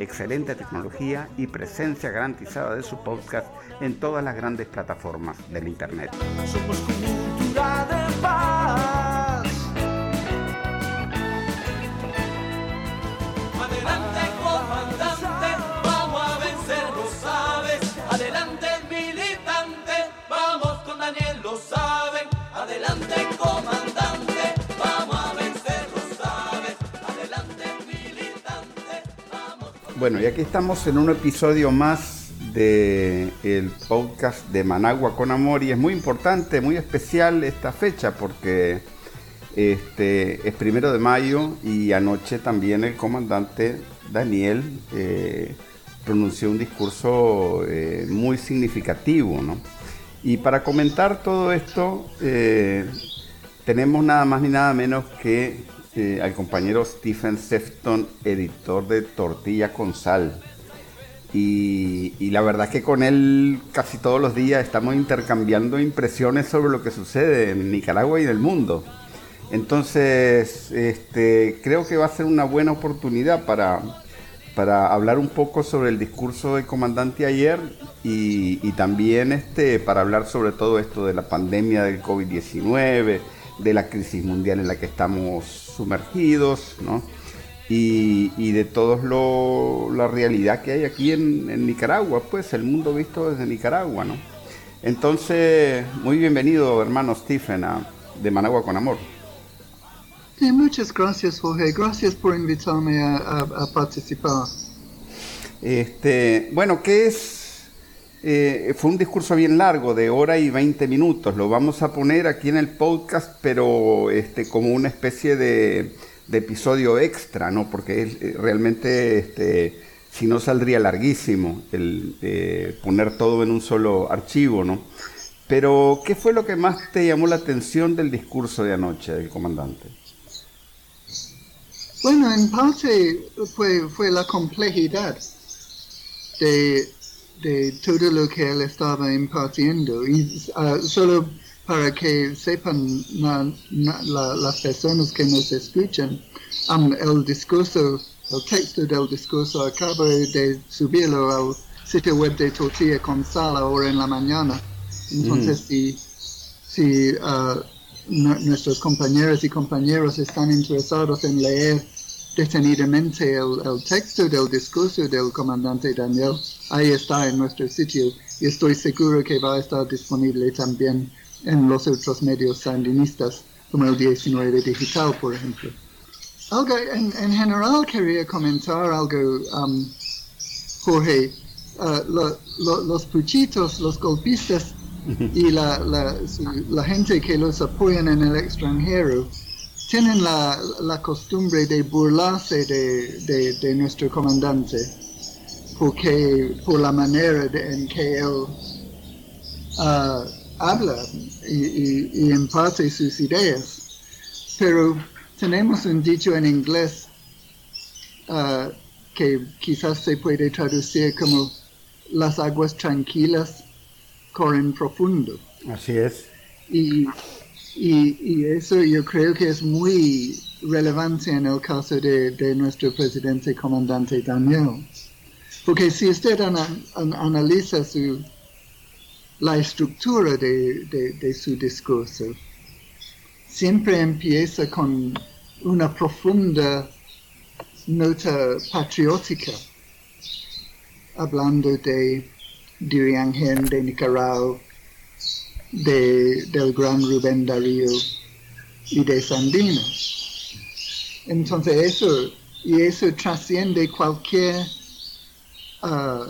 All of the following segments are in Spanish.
excelente tecnología y presencia garantizada de su podcast en todas las grandes plataformas del Internet. Bueno, y aquí estamos en un episodio más del el podcast de Managua con Amor y es muy importante, muy especial esta fecha porque este, es primero de mayo y anoche también el comandante Daniel eh, pronunció un discurso eh, muy significativo. ¿no? Y para comentar todo esto eh, tenemos nada más ni nada menos que al compañero Stephen Sefton, editor de Tortilla con Sal. Y, la verdad que con él casi todos los días estamos intercambiando impresiones sobre lo que sucede en Nicaragua y en el mundo. Entonces, este, creo que va a ser una buena oportunidad para, para hablar un poco sobre el discurso del comandante ayer y, también este, para hablar sobre todo esto de la pandemia del COVID-19, de la crisis mundial en la que estamos sumergidos, ¿no? y, de toda la realidad que hay aquí en, Nicaragua, pues el mundo visto desde Nicaragua, ¿no? Entonces, muy bienvenido, hermano Stephen, a, de Managua con Amor. Sí, muchas gracias, Jorge. Gracias por invitarme a, participar. Este, bueno, ¿qué es? Eh, fue un discurso bien largo, de hora y 20 minutos. Lo vamos a poner aquí en el podcast, pero este, como una especie de de episodio extra, ¿no? Porque eh, realmente, este, si no saldría larguísimo el eh, poner todo en un solo archivo, ¿no? Pero, ¿qué fue lo que más te llamó la atención del discurso de anoche del comandante? Bueno, en parte fue, fue la complejidad de, de todo lo que él estaba impartiendo. Y ah, solo para que sepan las personas que nos escuchan, el discurso, el texto del discurso acabo de subirlo al sitio web de Tortilla con Sal ahora en la mañana. Entonces, mm. si, uh, nuestros compañeros y compañeros están interesados en leer detenidamente el, el, texto del discurso del comandante Daniel, ahí está en nuestro sitio y estoy seguro que va a estar disponible también en los otros medios sandinistas, como el 19 Digital, por ejemplo. Algo, en, general quería comentar algo, um, Jorge. Uh, los puchitos, los golpistas y la, la, gente que los apoyan en el extranjero tienen la, la costumbre de burlarse de, de, nuestro comandante porque por la manera en que él uh, habla y, y, imparte sus ideas. Pero tenemos un dicho en inglés uh, que quizás se puede traducir como las aguas tranquilas corren profundo. Así es. Y, y, eso yo creo que es muy relevante en el caso de, de nuestro presidente comandante Daniel. Porque si usted analiza su, la estructura de, su discurso. Siempre empieza con una profunda nota patriótica, hablando de Diriangén de Nicaragua, de, del gran Rubén Darío y de Sandino. Entonces eso, y eso trasciende cualquier uh,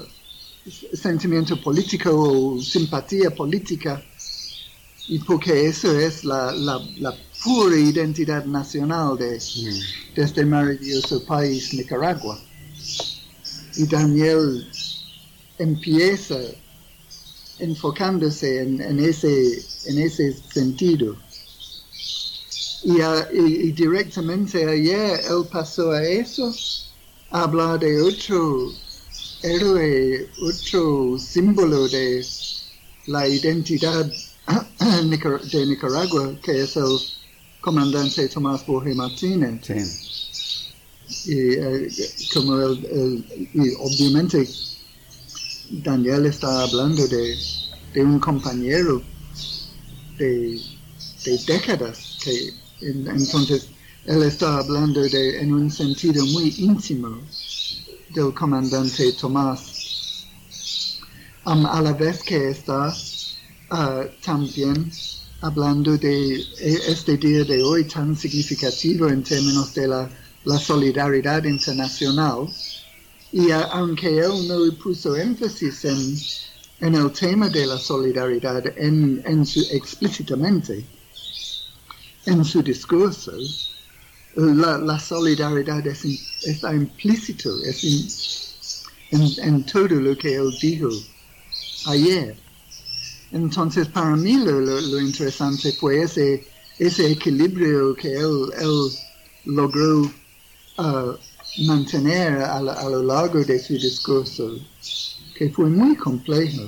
sentimiento político o simpatía política, y porque eso es la, la, pura identidad nacional de, este maravilloso país, Nicaragua. y Daniel empieza enfocándose en, en, ese, en ese sentido. Y, a- y- y directamente ayer él pasó a eso, a hablar de otro héroe, otro símbolo de la identidad de Nicaragua, que es el comandante Tomás Borges Martínez. Sí. Y eh, como el, el- y obviamente Daniel está hablando de, un compañero de, de décadas entonces él está hablando de en un sentido muy íntimo del comandante Tomás a la vez que está ah, también hablando de e- este día de hoy tan significativo en términos de la solidaridad internacional. Y a- aunque él no puso énfasis en, el tema de la solidaridad en, su, explícitamente en su discurso, la, solidaridad está implícito es in- en, todo lo que él dijo ayer. Entonces, para mí lo, lo- interesante fue ese, ese equilibrio que él, él logró ah, mantener a, lo- a lo largo de su discurso, que fue muy complejo,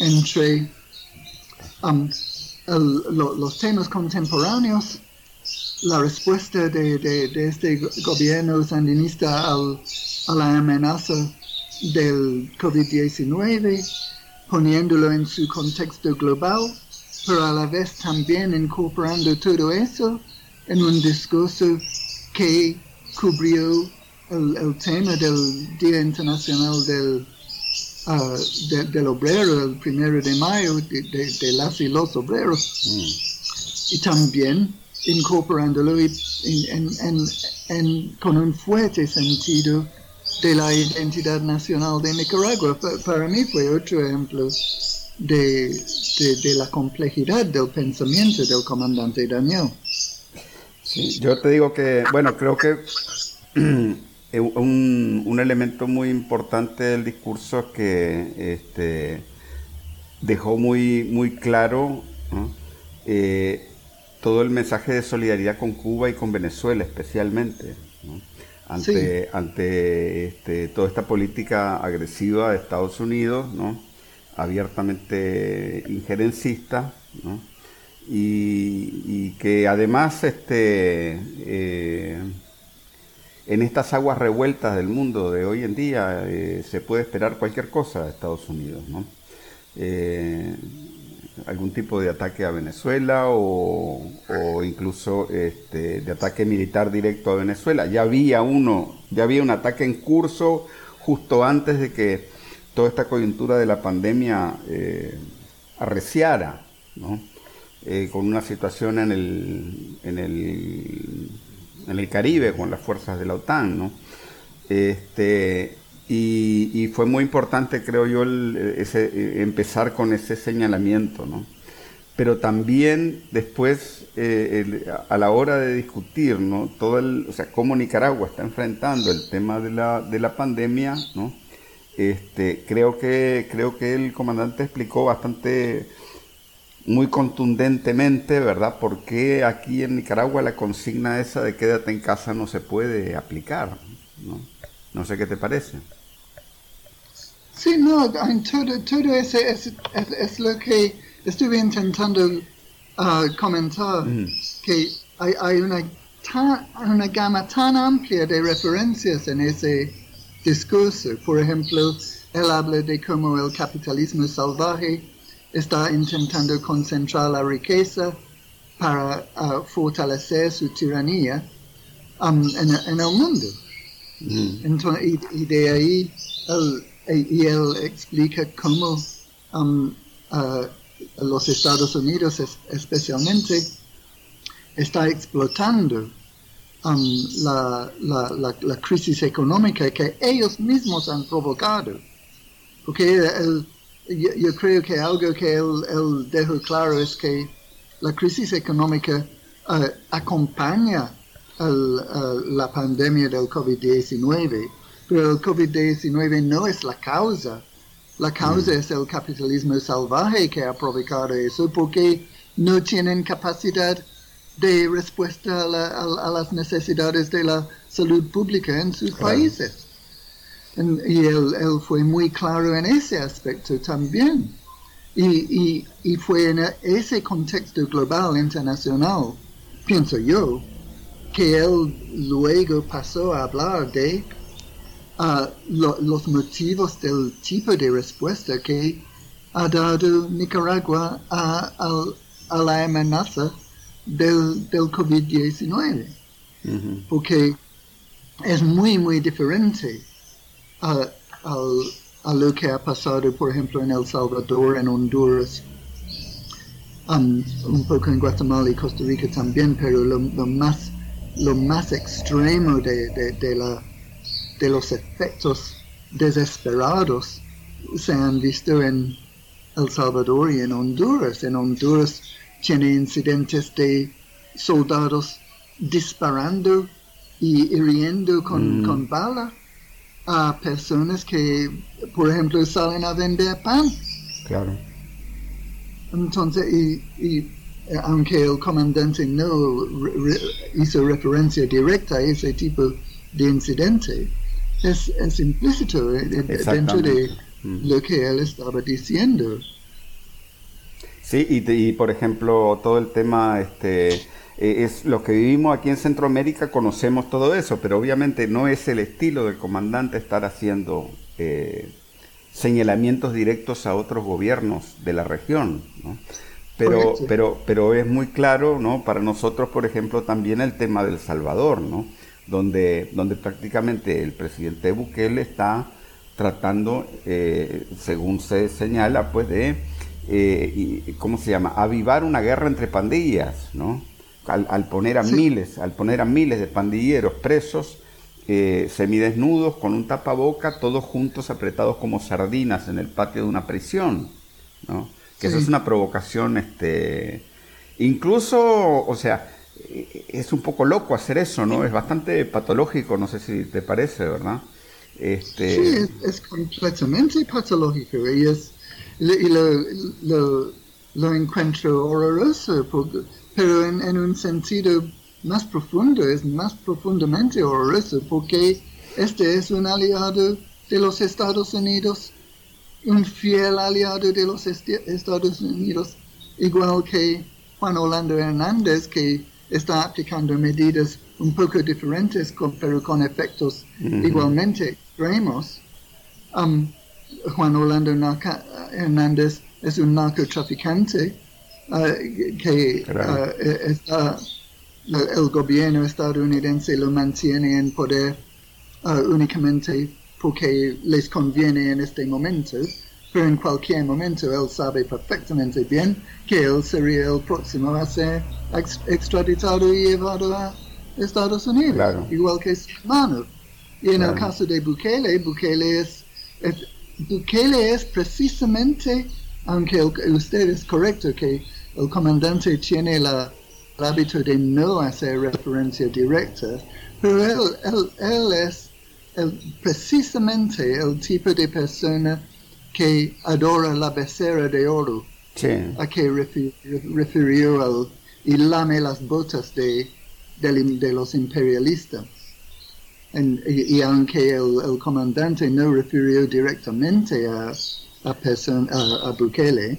entre um, los temas contemporáneos, la respuesta de, de- de este go- gobierno sandinista al- a la amenaza del COVID-19, poniéndolo en su contexto global, pero a la vez también incorporando todo eso en un discurso que cubrió el, el tema del Día Internacional del, de- del Obrero, el primero de mayo, de, de- de las y los obreros Mm. y también incorporándolo y- en- en- con un fuerte sentido de la identidad nacional de Nicaragua. Pa- Para mí fue otro ejemplo de, de- de la complejidad del pensamiento del comandante Daniel. Sí, yo te digo que, bueno, creo que un, un elemento muy importante del discurso es que este, dejó muy, muy claro ¿no? Eh, todo el mensaje de solidaridad con Cuba y con Venezuela especialmente, ¿no? ante, ante este, toda esta política agresiva de Estados Unidos, ¿no? abiertamente injerencista, y que además este, eh, en estas aguas revueltas del mundo de hoy en día eh, se puede esperar cualquier cosa de Estados Unidos, ¿no? Eh, algún tipo de ataque a Venezuela o, incluso este, de ataque militar directo a Venezuela. Ya había uno, ya había un ataque en curso justo antes de que toda esta coyuntura de la pandemia eh, arreciara, ¿no? Con una situación en el, en el en el Caribe con las fuerzas de la OTAN, ¿no? Este, y, y fue muy importante, creo yo, el- ese, empezar con ese señalamiento, ¿no? Pero también después, eh, el- a la hora de discutir, ¿no? Todo el, o sea, cómo Nicaragua está enfrentando el tema de la, de la pandemia, ¿no? Este, creo que, creo que el comandante explicó bastante muy contundentemente, ¿verdad? ¿Por qué aquí en Nicaragua la consigna esa de quédate en casa no se puede aplicar? No, no sé qué te parece. Sí, no, en todo, todo eso es, es, es lo que estuve intentando ah, comentar, Mm. que hay, hay una, tan- una gama tan amplia de referencias en ese discurso. Por ejemplo, él habla de cómo el capitalismo salvaje está intentando concentrar la riqueza para ah, fortalecer su tiranía um, en, en el mundo. Mm, Entonces, y, y de ahí él, y él explica cómo um, uh, los Estados Unidos es- especialmente está explotando um, la, la, la, la crisis económica que ellos mismos han provocado. Porque él- yo, yo creo que algo que él, él dejó claro es que la crisis económica uh, acompaña uh, la pandemia del COVID-19 pero el COVID-19 no es la causa. La causa es el capitalismo salvaje que ha provocado eso porque no tienen capacidad de respuesta a, las necesidades de la salud pública en sus países. Y él, fue muy claro en ese aspecto también. Y, y, fue en ese contexto global, internacional, pienso yo, que él luego pasó a hablar de uh, los motivos del tipo de respuesta que ha dado Nicaragua a, a la amenaza del, del COVID-19. Porque es muy, muy diferente a, a, lo que ha pasado, por ejemplo, en El Salvador, en Honduras, um, un poco en Guatemala y Costa Rica también, pero lo, más, lo más extremo de, de, la, de los efectos desesperados se han visto en El Salvador y en Honduras. En Honduras tiene incidentes de soldados disparando y hiriendo con, mm. con bala a personas que, por ejemplo, salen a vender pan. Claro. Entonces, y, y aunque el comandante no hizo referencia directa a ese tipo de incidente, es, es implícito eh, dentro de mm. lo que él estaba diciendo. Sí, y, por ejemplo, todo el tema, este, eh, es los que vivimos aquí en Centroamérica conocemos todo eso, pero obviamente no es el estilo del comandante estar haciendo eh, señalamientos directos a otros gobiernos de la región, ¿no? Pero, pero, pero es muy claro, ¿no? Para nosotros, por ejemplo, también el tema del Salvador, ¿no? Donde, donde prácticamente el presidente Bukele está tratando, eh, según se señala, pues de eh, y, ¿cómo se llama? Avivar una guerra entre pandillas, ¿no? Al, poner a miles, al poner a miles de pandilleros presos, eh, semidesnudos, con un tapaboca, todos juntos apretados como sardinas en el patio de una prisión, ¿no? Que eso es una provocación, este, incluso, o sea, eh, es un poco loco hacer eso, ¿no? Es bastante patológico, no sé si te parece, ¿verdad? Este... Sí, es, es completamente patológico y es y lo, lo, lo encuentro horroroso, pero en, en, un sentido más profundo, es más profundamente horroroso, porque este es un aliado de los Estados Unidos, un fiel aliado de los Estados Unidos, igual que Juan Orlando Hernández, que está aplicando medidas un poco diferentes, pero con efectos igualmente extremos. Um, Juan Orlando Hernández es un narcotraficante uh, que uh, está, el gobierno estadounidense lo mantiene en poder uh, únicamente porque les conviene en este momento, pero en cualquier momento él sabe perfectamente bien que él sería el próximo a ser extraditado y llevado a Estados Unidos, igual que su hermano. Y en el caso de Bukele, Bukele es Bukele es precisamente, aunque usted es correcto que el comandante tiene la, el hábito de no hacer referencia directa, pero él, es precisamente el tipo de persona que adora la becera de oro, a que refirió y lame las botas de, de los imperialistas. Y, aunque el, comandante no refirió directamente a, a, a, Bukele,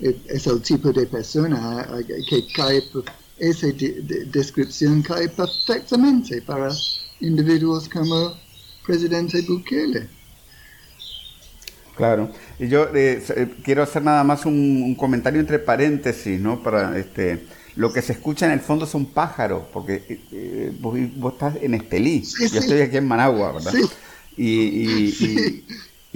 es el tipo de persona que cae, esa descripción cae perfectamente para individuos como presidente Bukele. Claro, y yo eh, eh, quiero hacer nada más un, un, comentario entre paréntesis, ¿no? Para este lo que se escucha en el fondo son pájaros, porque eh, eh, vos, estás en Estelí, yo estoy aquí en Managua, ¿verdad? Y, y,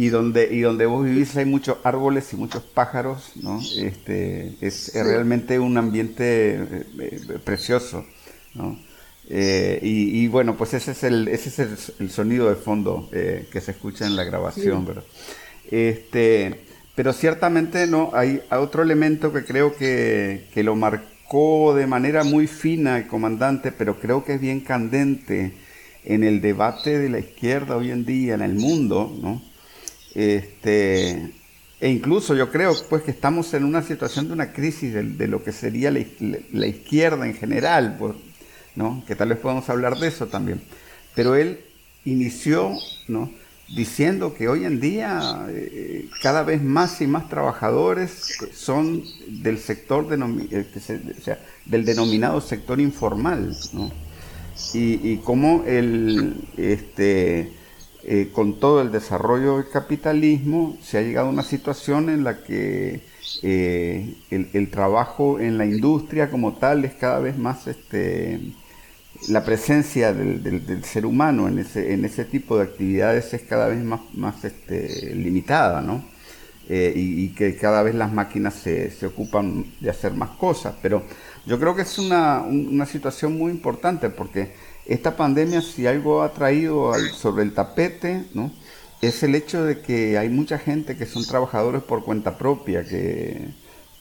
donde, y donde vos vivís hay muchos árboles y muchos pájaros, ¿no? Este, es, realmente un ambiente eh, precioso, ¿no? y, bueno, pues ese es el, ese es el, sonido de fondo que se escucha en la grabación, ¿verdad? Este, pero ciertamente no hay otro elemento que creo que, que lo marcó de manera muy fina el comandante, pero creo que es bien candente, en el debate de la izquierda hoy en día en el mundo, ¿no? Este, e incluso yo creo pues que estamos en una situación de una crisis de, lo que sería la, izquierda en general, ¿no? que tal vez podamos hablar de eso también. Pero él inició ¿no? diciendo que hoy en día eh, cada vez más y más trabajadores son del sector eh, o sea, del denominado sector informal, ¿no? y, y cómo el este eh, con todo el desarrollo del capitalismo, se ha llegado a una situación en la que eh, el, trabajo en la industria como tal es cada vez más este, la presencia del, ser humano en ese, en ese tipo de actividades es cada vez más, más este, limitada, ¿no? Eh, y, que cada vez las máquinas se, se, ocupan de hacer más cosas. Pero yo creo que es una, una situación muy importante porque esta pandemia si algo ha traído sobre el tapete, ¿no? Es el hecho de que hay mucha gente que son trabajadores por cuenta propia, que,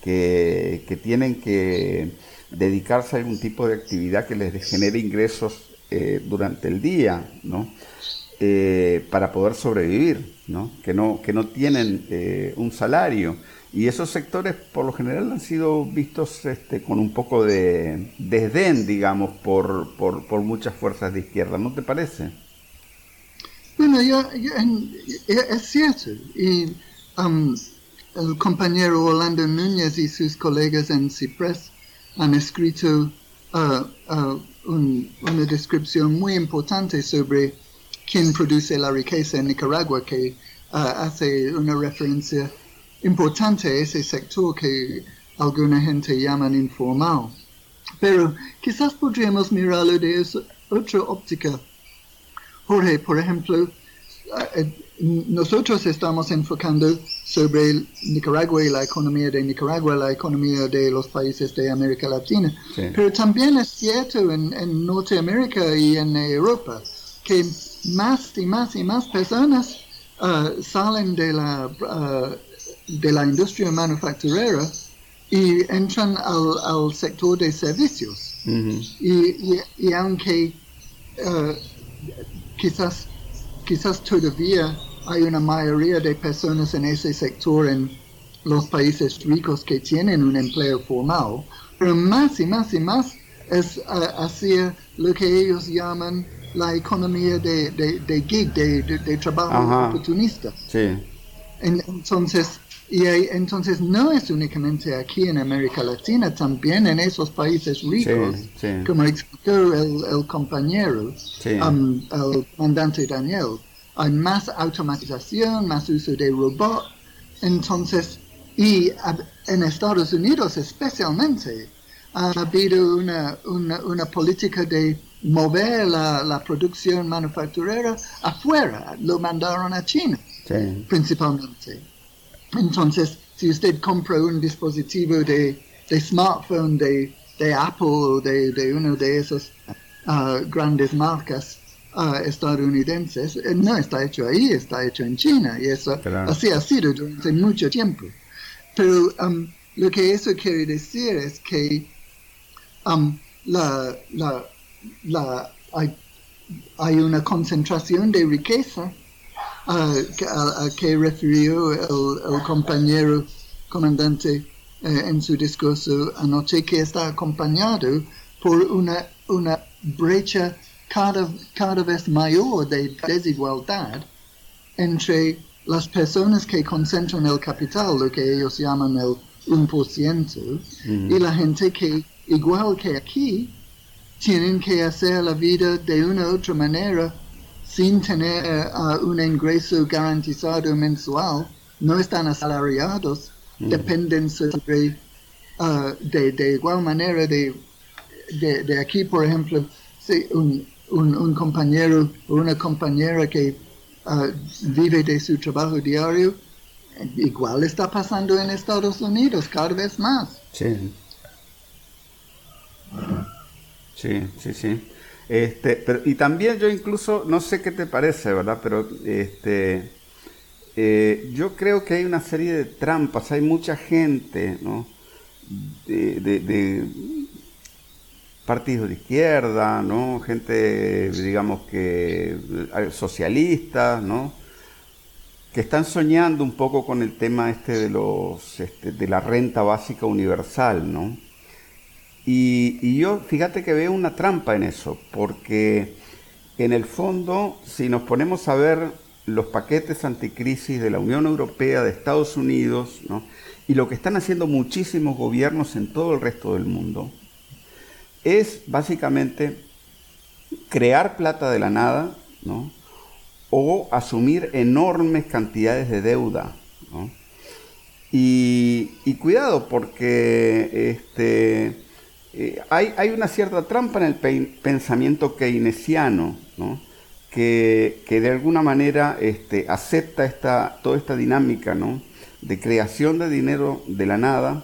que, tienen que dedicarse a algún tipo de actividad que les genere ingresos eh, durante el día, ¿no? Eh, para poder sobrevivir, ¿no? Que no, que no tienen eh, un salario. Y esos sectores por lo general han sido vistos este, con un poco de desdén, digamos, por, por, por muchas fuerzas de izquierda, ¿no te parece? Bueno, yo, es cierto. Y um, el compañero Orlando Núñez y sus colegas en CIPRES han escrito uh, uh, una descripción muy importante sobre quién produce la riqueza en Nicaragua, que uh, hace una referencia importante ese sector que alguna gente llaman informal. Pero quizás podríamos mirarlo de otra óptica. Jorge, por ejemplo, nosotros estamos enfocando sobre Nicaragua y la economía de Nicaragua, la economía de los países de América Latina. Pero también es cierto en, Norteamérica y en Europa que más y más y más personas uh, salen de la uh, de la industria manufacturera y entran al, sector de servicios. y, aunque uh, quizás, quizás todavía hay una mayoría de personas en ese sector en los países ricos que tienen un empleo formal, pero más y más y más es uh, hacia lo que ellos llaman la economía de, de, gig, de, trabajo oportunista. entonces, y entonces no es únicamente aquí en América Latina, también en esos países ricos, como explicó el, compañero, um, el comandante Daniel, hay más automatización, más uso de robot, entonces, y en Estados Unidos especialmente, ha habido una, una, política de mover la, la, producción manufacturera afuera, lo mandaron a China, principalmente. Entonces, si usted compra un dispositivo de, smartphone de, Apple o de, uno de esas uh, grandes marcas uh, estadounidenses, eh, no está hecho ahí, está hecho en China y eso así ha sido durante mucho tiempo. Pero um, lo que eso quiere decir es que um, la, la, la, hay, hay una concentración de riqueza a, que refirió el, compañero comandante eh, en su discurso anoche, que está acompañado por una, una brecha cada, cada vez mayor de desigualdad entre las personas que concentran el capital, lo que ellos llaman el 1%, y la gente que, igual que aquí, tienen que hacer la vida de una u otra manera sin tener uh, un ingreso garantizado mensual, no están asalariados, mm. dependen sobre, uh, de, igual manera de, de, aquí, por ejemplo, si un, un, compañero o una compañera que uh, vive de su trabajo diario, igual está pasando en Estados Unidos cada vez más. Sí. Sí, sí, sí. Este, pero, y también yo incluso, no sé qué te parece, ¿verdad? Pero este, eh, yo creo que hay una serie de trampas, hay mucha gente, ¿no? De, partidos de izquierda, ¿no? Gente, digamos que eh, socialistas, ¿no? Que están soñando un poco con el tema este de los este, de la renta básica universal, ¿no? Y, y yo, fíjate que veo una trampa en eso, porque en el fondo, si nos ponemos a ver los paquetes anticrisis de la Unión Europea, de Estados Unidos, y lo que están haciendo muchísimos gobiernos en todo el resto del mundo, es básicamente crear plata de la nada, ¿no? o asumir enormes cantidades de deuda. ¿no? Y, cuidado, porque este, eh, hay, hay, una cierta trampa en el pensamiento keynesiano, ¿no? que, que, de alguna manera este, acepta esta, toda esta dinámica ¿no? de creación de dinero de la nada,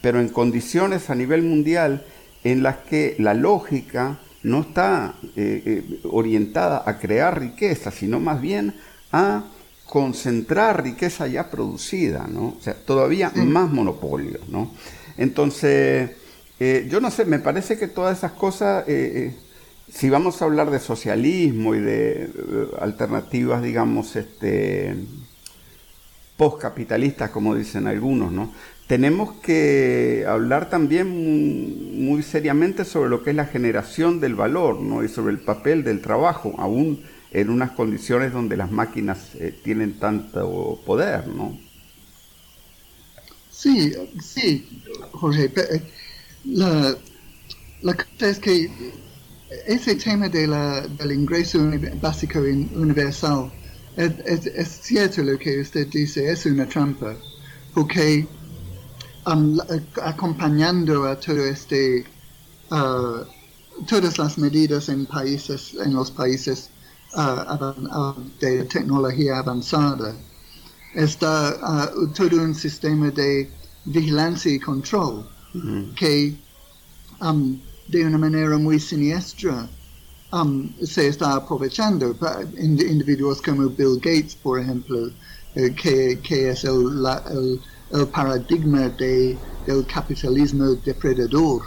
pero en condiciones a nivel mundial en las que la lógica no está eh, eh, orientada a crear riqueza, sino más bien a concentrar riqueza ya producida, ¿no? O sea, todavía más monopolios, ¿no? Entonces, eh, yo no sé, me parece que todas esas cosas, si vamos a hablar de socialismo y de, alternativas, digamos, este, postcapitalistas, como dicen algunos, ¿no? tenemos que hablar también muy seriamente sobre lo que es la generación del valor ¿no? y sobre el papel del trabajo, aún en unas condiciones donde las máquinas eh, tienen tanto poder. ¿no? Sí, sí, Jorge. La, la cosa es que ese tema de la, del ingreso básico universal, es, cierto lo que usted dice, es una trampa, porque acompañando a todo este, uh, todas las medidas en países, en los países uh, de tecnología avanzada, está uh, todo un sistema de vigilancia y control mm-hmm. que um, de una manera muy siniestra um, se está aprovechando. Individuos como Bill Gates, por ejemplo, eh, que, que, es el, el el paradigma de, del capitalismo depredador,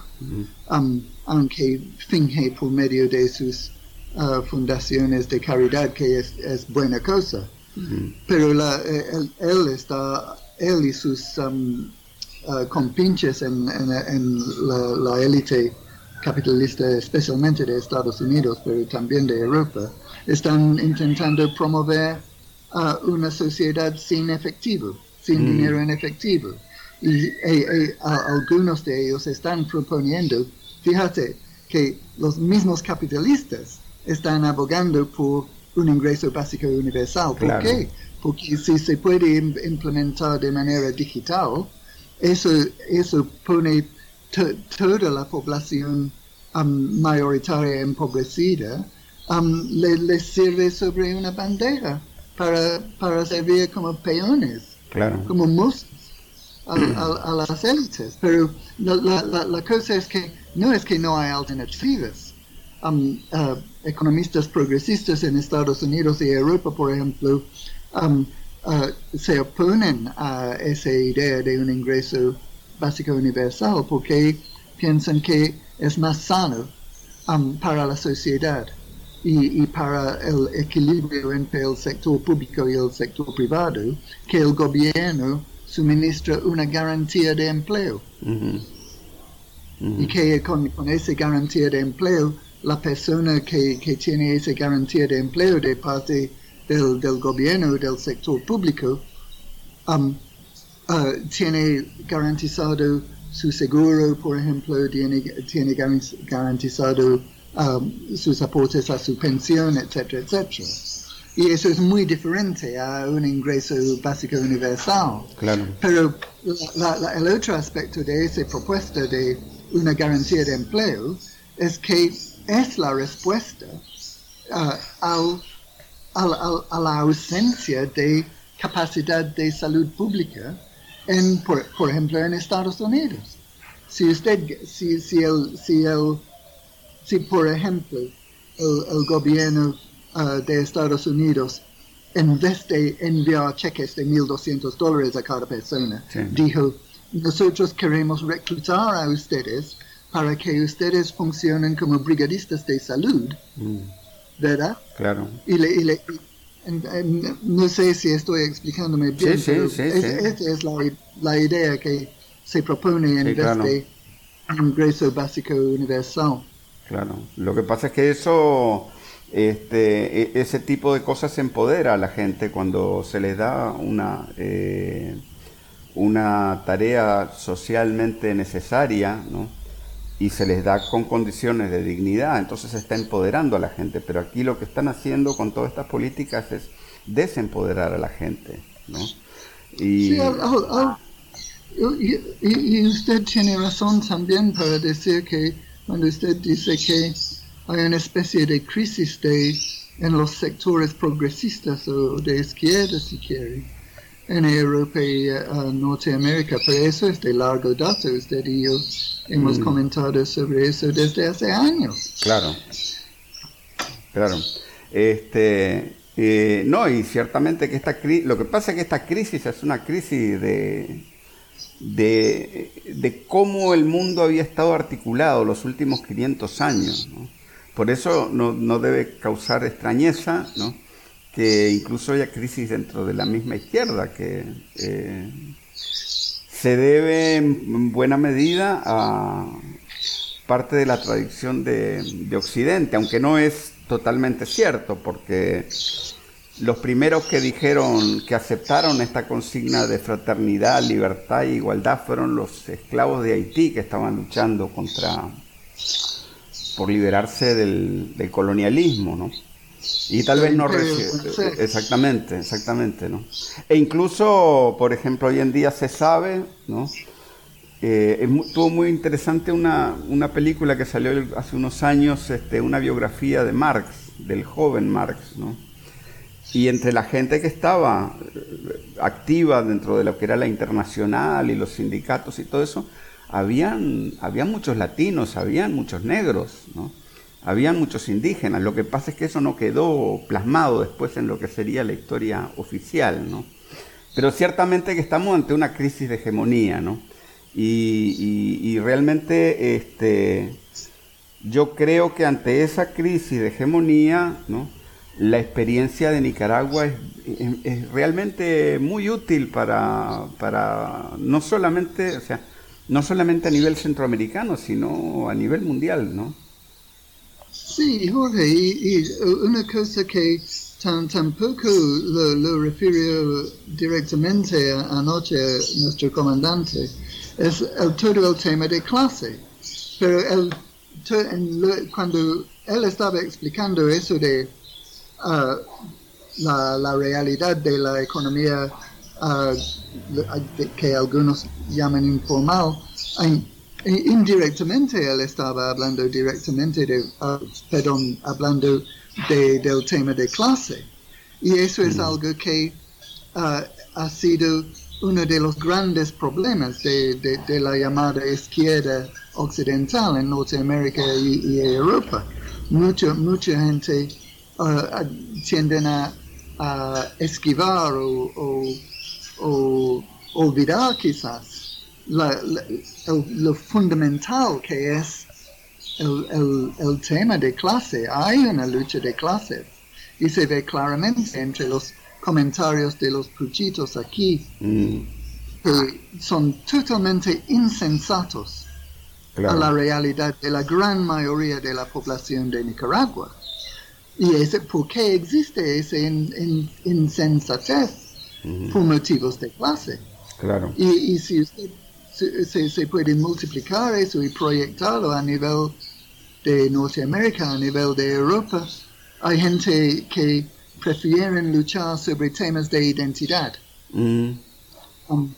um, aunque finge por medio de sus uh, fundaciones de caridad que es, es buena cosa. Pero la, eh, él, está, él y sus uh, compinches en, en, la élite capitalista, especialmente de Estados Unidos, pero también de Europa, están intentando promover uh, una sociedad sin efectivo sin mm. dinero en efectivo. Y algunos de ellos están proponiendo, fíjate, que los mismos capitalistas están abogando por un ingreso básico universal. ¿Por qué? Porque si se puede implementar de manera digital, eso, eso pone toda la población um, mayoritaria empobrecida, um, le, sirve sobre una bandera para, para servir como peones como moscas a, las élites. Pero la, cosa es que no es que no hay alternativas. Um, uh, economistas progresistas en Estados Unidos y Europa, por ejemplo, um, uh, se oponen a esa idea de un ingreso básico universal porque piensan que es más sano um, para la sociedad y, para el equilibrio entre el sector público y el sector privado, que el gobierno suministra una garantía de empleo. Y que con, esa garantía de empleo, la persona que, tiene esa garantía de empleo de parte del, del gobierno, del sector público, um, uh, tiene garantizado su seguro, por ejemplo, tiene, tiene garantizado Um, sus aportes a su pensión, etcétera, etcétera. Y eso es muy diferente a un ingreso básico universal. Claro. Pero el otro aspecto de esa propuesta de una garantía de empleo es que es la respuesta uh, a la ausencia de capacidad de salud pública, en, por, ejemplo, en Estados Unidos. Si usted, si, si el, si el si, por ejemplo, el, gobierno uh, de Estados Unidos, en vez de enviar cheques de 1.200 dólares a cada persona, dijo, nosotros queremos reclutar a ustedes para que ustedes funcionen como brigadistas de salud, Mm, ¿verdad? claro. Y le, y le- no sé si estoy explicándome bien, sí, pero sí, es- sí. esa es la, la idea que se propone en vez claro. de un ingreso básico universal. Claro, lo que pasa es que eso, este, e- ese tipo de cosas empodera a la gente cuando se les da una, eh, una tarea socialmente necesaria, ¿no? Y se les da con condiciones de dignidad, entonces se está empoderando a la gente. Pero aquí lo que están haciendo con todas estas políticas es desempoderar a la gente, ¿no? Y, Sí, y- y usted tiene razón también para decir que cuando usted dice que hay una especie de crisis de, en los sectores progresistas o de izquierda, si quiere, en Europa y eh, Norteamérica, pero eso es de largo data. Usted y yo hemos Mm. comentado sobre eso desde hace años. Claro, claro. Este, eh, no, y ciertamente que esta crisis, lo que pasa es que esta crisis es una crisis de, de, de cómo el mundo había estado articulado los últimos 500 años. ¿no? Por eso no, no debe causar extrañeza ¿no? Que incluso haya crisis dentro de la misma izquierda, que eh, se debe en buena medida a parte de la tradición de, de Occidente, aunque no es totalmente cierto, porque los primeros que dijeron que aceptaron esta consigna de fraternidad, libertad e igualdad fueron los esclavos de Haití que estaban luchando contra por liberarse del, del colonialismo, ¿no? Y tal vez no Imperio reci- francés. exactamente, exactamente, ¿no? E incluso, por ejemplo, hoy en día se sabe, ¿no? Eh, estuvo muy interesante una, una película que salió hace unos años, este, una biografía de Marx, del joven Marx, ¿no? Y entre la gente que estaba eh, activa dentro de lo que era la internacional y los sindicatos y todo eso, habían, habían muchos latinos, habían muchos negros, ¿no? Habían muchos indígenas. Lo que pasa es que eso no quedó plasmado después en lo que sería la historia oficial, ¿no? Pero ciertamente que estamos ante una crisis de hegemonía, ¿no? Y, realmente este, yo creo que ante esa crisis de hegemonía, ¿no? la experiencia de Nicaragua es, es- es realmente muy útil para, para no solamente, o sea, no solamente a nivel centroamericano, sino a nivel mundial, ¿no? Sí, Jorge, y, y una cosa que tan, tampoco lo, lo refirió directamente anoche nuestro comandante es el, todo el tema de clase. Pero lo- cuando él estaba explicando eso de ah, la, realidad de la economía de- que algunos llaman informal, indirectamente él estaba hablando directamente de, ah, perdón, hablando de- del tema de clase. Y eso es algo que ah, ha sido uno de los grandes problemas de, de- de la llamada izquierda occidental en Norteamérica y, y Europa. Mucha, mucha gente ah, tienden a, a esquivar o, o- o olvidar quizás la- la- el- lo fundamental que es el, el- el tema de clase. Hay una lucha de clases y se ve claramente entre los comentarios de los puchitos aquí Mm, que son totalmente insensatos a la realidad de la gran mayoría de la población de Nicaragua. Y ese, ¿por qué existe esa in- in- insensatez? Ujú, Por motivos de clase. claro, Y, y si usted se, se- se puede multiplicar eso y proyectarlo a nivel de Norteamérica, a nivel de Europa, hay gente que prefieren luchar sobre temas de identidad. Mm, um,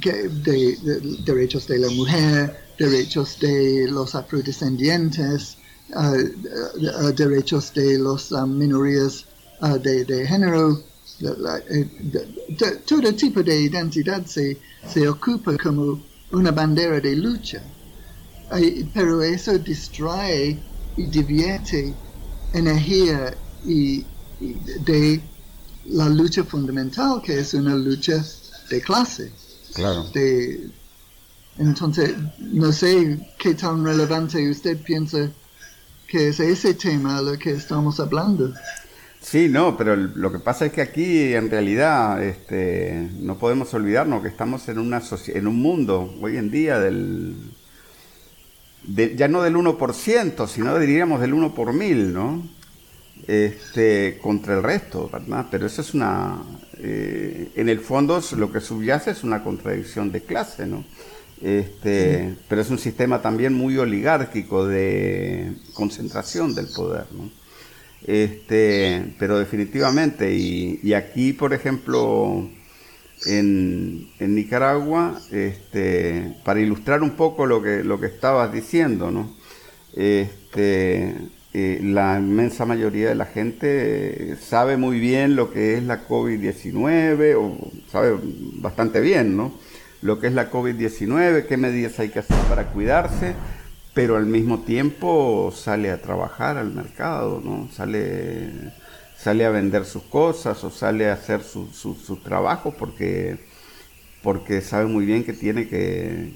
que- de, de- derechos de la mujer, derechos de los afrodescendientes, uh, uh, uh, derechos de las uh, minorías uh, de, de género, eh, todo tipo de identidad se, se ocupa como una bandera de lucha. Pero eso distrae y divierte energía y, y de la lucha fundamental, que es una lucha de clase, claro. de, Entonces, no sé qué tan relevante usted piensa que es ese tema lo que estamos hablando. Sí, no, pero lo que pasa es que aquí en realidad este, no podemos olvidarnos que estamos en, una en un mundo hoy en día del, ya no del 1%, sino diríamos del 1 por mil, ¿no? Este, contra el resto, ¿verdad? Pero eso es una, eh, en el fondo lo que subyace es una contradicción de clase, ¿no? Este, Pero es un sistema también muy oligárquico de concentración del poder, ¿no? Este, pero definitivamente, y, aquí, por ejemplo, en, Nicaragua, este, para ilustrar un poco lo que, lo que estabas diciendo, ¿no? Este, eh, la inmensa mayoría de la gente sabe muy bien lo que es la COVID-19, o sabe bastante bien, ¿no? Lo que es la COVID-19, qué medidas hay que hacer para cuidarse, pero al mismo tiempo sale a trabajar al mercado, ¿no? Sale, sale a vender sus cosas o sale a hacer su, su, trabajo porque, porque sabe muy bien que tiene que,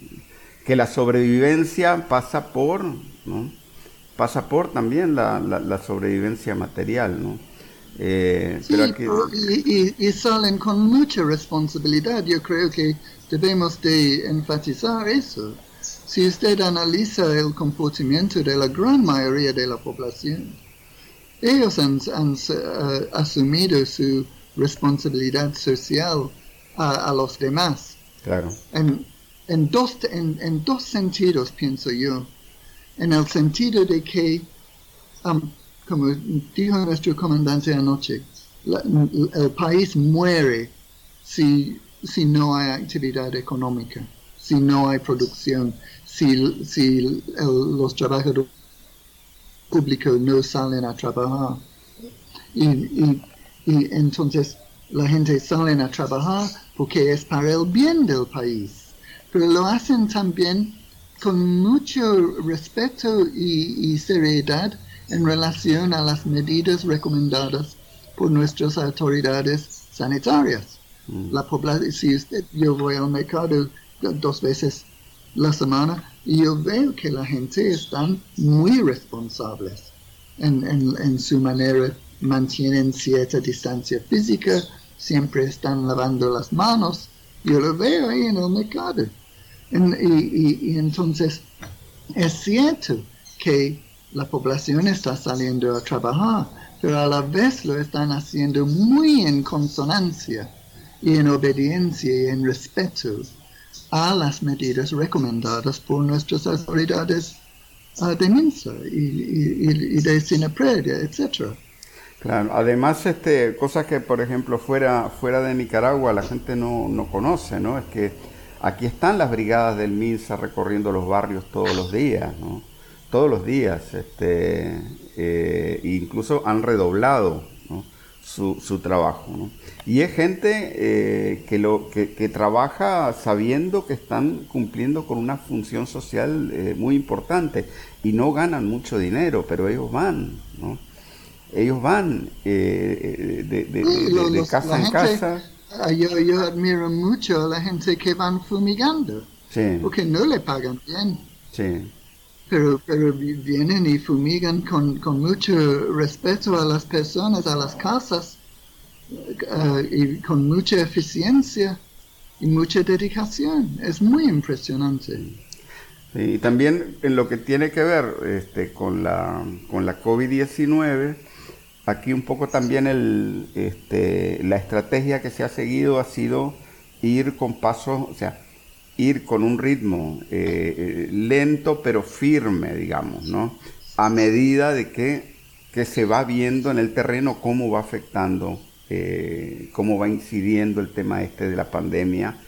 que la sobrevivencia pasa por, ¿no? pasa por también la, la, sobrevivencia material, ¿no? Eh, sí, y, y, salen con mucha responsabilidad. Yo creo que debemos de enfatizar eso. Si usted analiza el comportamiento de la gran mayoría de la población, ellos han, eh, asumido su responsabilidad social a, los demás. Claro. En, en, dos, en, en dos sentidos, pienso yo en el sentido de que, um, como dijo nuestro comandante anoche, el país muere si, si no hay actividad económica, si no hay producción, si, si los trabajadores públicos no salen a trabajar. Y, y, y entonces la gente sale a trabajar porque es para el bien del país, pero lo hacen también con mucho respeto y, seriedad en relación a las medidas recomendadas por nuestras autoridades sanitarias. Mm. La población, si usted, yo voy al mercado dos veces la semana y yo veo que la gente están muy responsables en, en su manera, mantienen cierta distancia física, siempre están lavando las manos. Yo lo veo ahí en el mercado y, entonces es cierto que la población está saliendo a trabajar, pero a la vez lo están haciendo muy en consonancia y en obediencia y en respeto las medidas recomendadas por nuestras autoridades uh, de MINSA y, de SINAPRED, etc. Claro, además, este, cosas que, por ejemplo, fuera, fuera de Nicaragua la gente no, no conoce, ¿no? Es que Aquí están las brigadas del MINSA recorriendo los barrios todos los días, ¿no? Todos los días, este, eh, incluso han redoblado su, trabajo. ¿no? Y es gente eh, que, lo, que, trabaja sabiendo que están cumpliendo con una función social eh, muy importante y no ganan mucho dinero, pero ellos van, ¿no? Ellos van de, casa en casa Ah, yo, yo admiro mucho a la gente que van fumigando. Porque no le pagan bien. Sí. Pero, pero vienen y fumigan con, con mucho respeto a las personas, a las casas, ah, y con mucha eficiencia y mucha dedicación. Es muy impresionante. y también en lo que tiene que ver este, con la, con la COVID-19, aquí un poco también el, este, la estrategia que se ha seguido ha sido ir con pasos, o sea, ir con un ritmo eh, eh, lento pero firme, digamos, ¿no? A medida de que, que, se va viendo en el terreno cómo va afectando, eh, cómo va incidiendo el tema este de la pandemia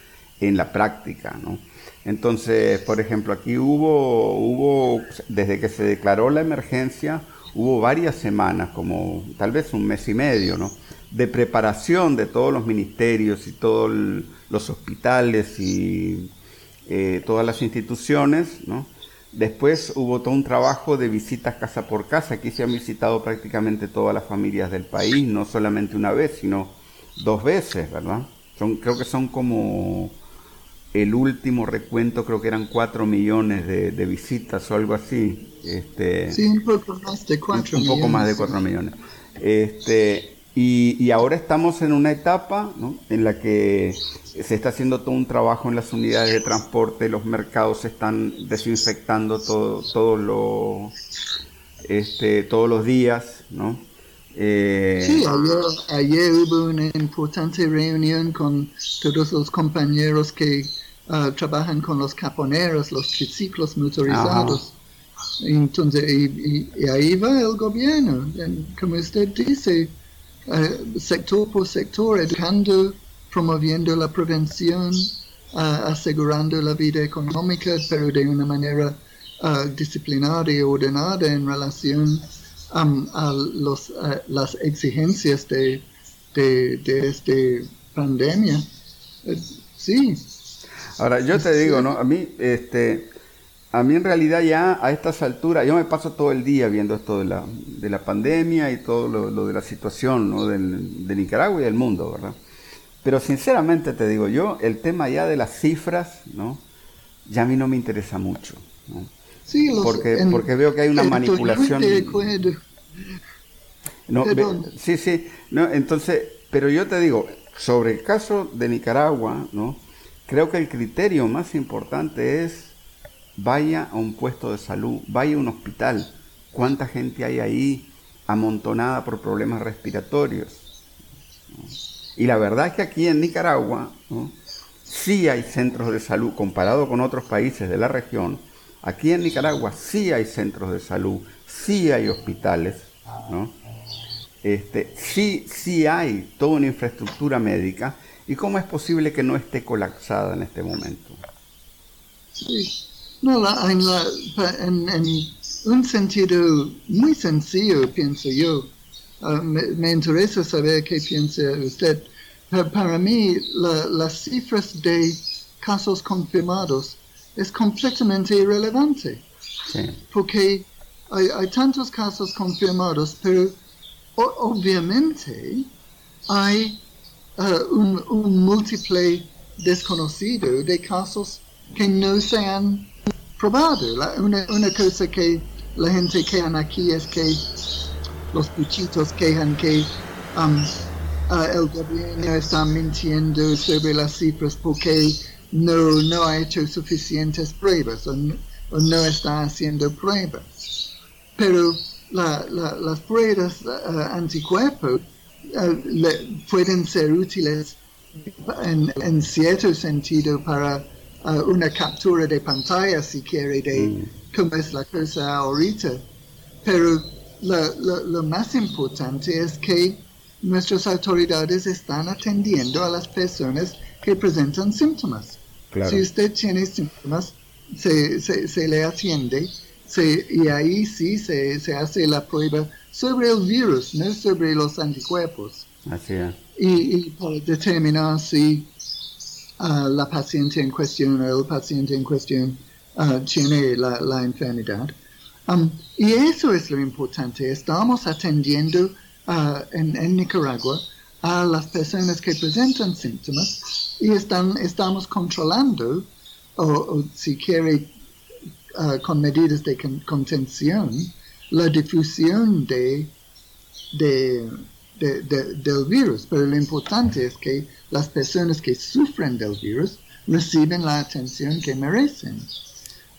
en la práctica, ¿no? Entonces, por ejemplo, aquí hubo, hubo, desde que se declaró la emergencia, hubo varias semanas, como tal vez un mes y medio, ¿no? de preparación de todos los ministerios y todos los hospitales y eh, todas las instituciones. ¿no? Después hubo todo un trabajo de visitas casa por casa. Aquí se han visitado prácticamente todas las familias del país, no solamente una vez, sino dos veces, ¿verdad? Son, creo que son como el último recuento creo que eran 4 millones de, visitas o algo así. Este, sí, un poco más de 4 millones. Un poco más de 4 millones. Este, y, ahora estamos en una etapa en la que se está haciendo todo un trabajo en las unidades de transporte, los mercados se están desinfectando todo, todo lo, este, todos los días, ¿no? Eh, sí, ayer, hubo una importante reunión con todos los compañeros que uh, trabajan con los caponeros, los triciclos motorizados. Entonces, y, ahí va el gobierno, como usted dice, uh, sector por sector, educando, promoviendo la prevención, uh, asegurando la vida económica, pero de una manera disciplinada y ordenada en relación a los, las exigencias de, de, esta pandemia. Eh, sí. Ahora, yo te digo, ¿no? A mí, este, a mí en realidad ya a estas alturas, yo me paso todo el día viendo esto de la, de la pandemia y todo lo, de la situación ¿no? de Nicaragua y del mundo, ¿verdad? Pero sinceramente te digo, yo el tema ya de las cifras, ¿no? Ya a mí no me interesa mucho, ¿no? Sí, porque, porque veo que hay una manipulación. No, sí, sí. No, entonces, pero yo te digo, sobre el caso de Nicaragua, ¿no? Creo que el criterio más importante es vaya a un puesto de salud, vaya a un hospital. ¿Cuánta gente hay ahí amontonada por problemas respiratorios? Y la verdad es que aquí en Nicaragua sí hay centros de salud comparado con otros países de la región Aquí en Nicaragua sí hay centros de salud, sí hay hospitales, ¿no? Este, sí, sí hay toda una infraestructura médica. ¿Y cómo es posible que no esté colapsada en este momento? Sí, no, en, un sentido muy sencillo, pienso yo. Ah, me, interesa saber qué piensa usted. Para, mí, las cifras de casos confirmados es completamente irrelevante. Porque hay, tantos casos confirmados, pero obviamente hay uh, un, múltiple desconocido de casos que no se han probado. una, cosa que la gente quejan aquí es que los puchitos quejan que um, uh, el gobierno está mintiendo sobre las cifras porque no, no ha hecho suficientes pruebas o no, está haciendo pruebas. Pero las pruebas uh, anticuerpos uh, pueden ser útiles en, cierto sentido para uh, una captura de pantalla, si quiere, de mm. cómo es la cosa ahorita. Pero lo más importante es que nuestras autoridades están atendiendo a las personas que presentan síntomas. Si usted tiene síntomas, se, se, le atiende y ahí sí se, se, hace la prueba sobre el virus, no sobre los anticuerpos. Así es. Y, para determinar si ah, la paciente en cuestión o el paciente en cuestión ah, tiene la, enfermedad. Um, y eso es lo importante. Estamos atendiendo uh, en, Nicaragua a las personas que presentan síntomas y están, estamos controlando, o, si quiere, con medidas de contención, la difusión de, de, del virus. Pero lo importante es que las personas que sufren del virus reciben la atención que merecen.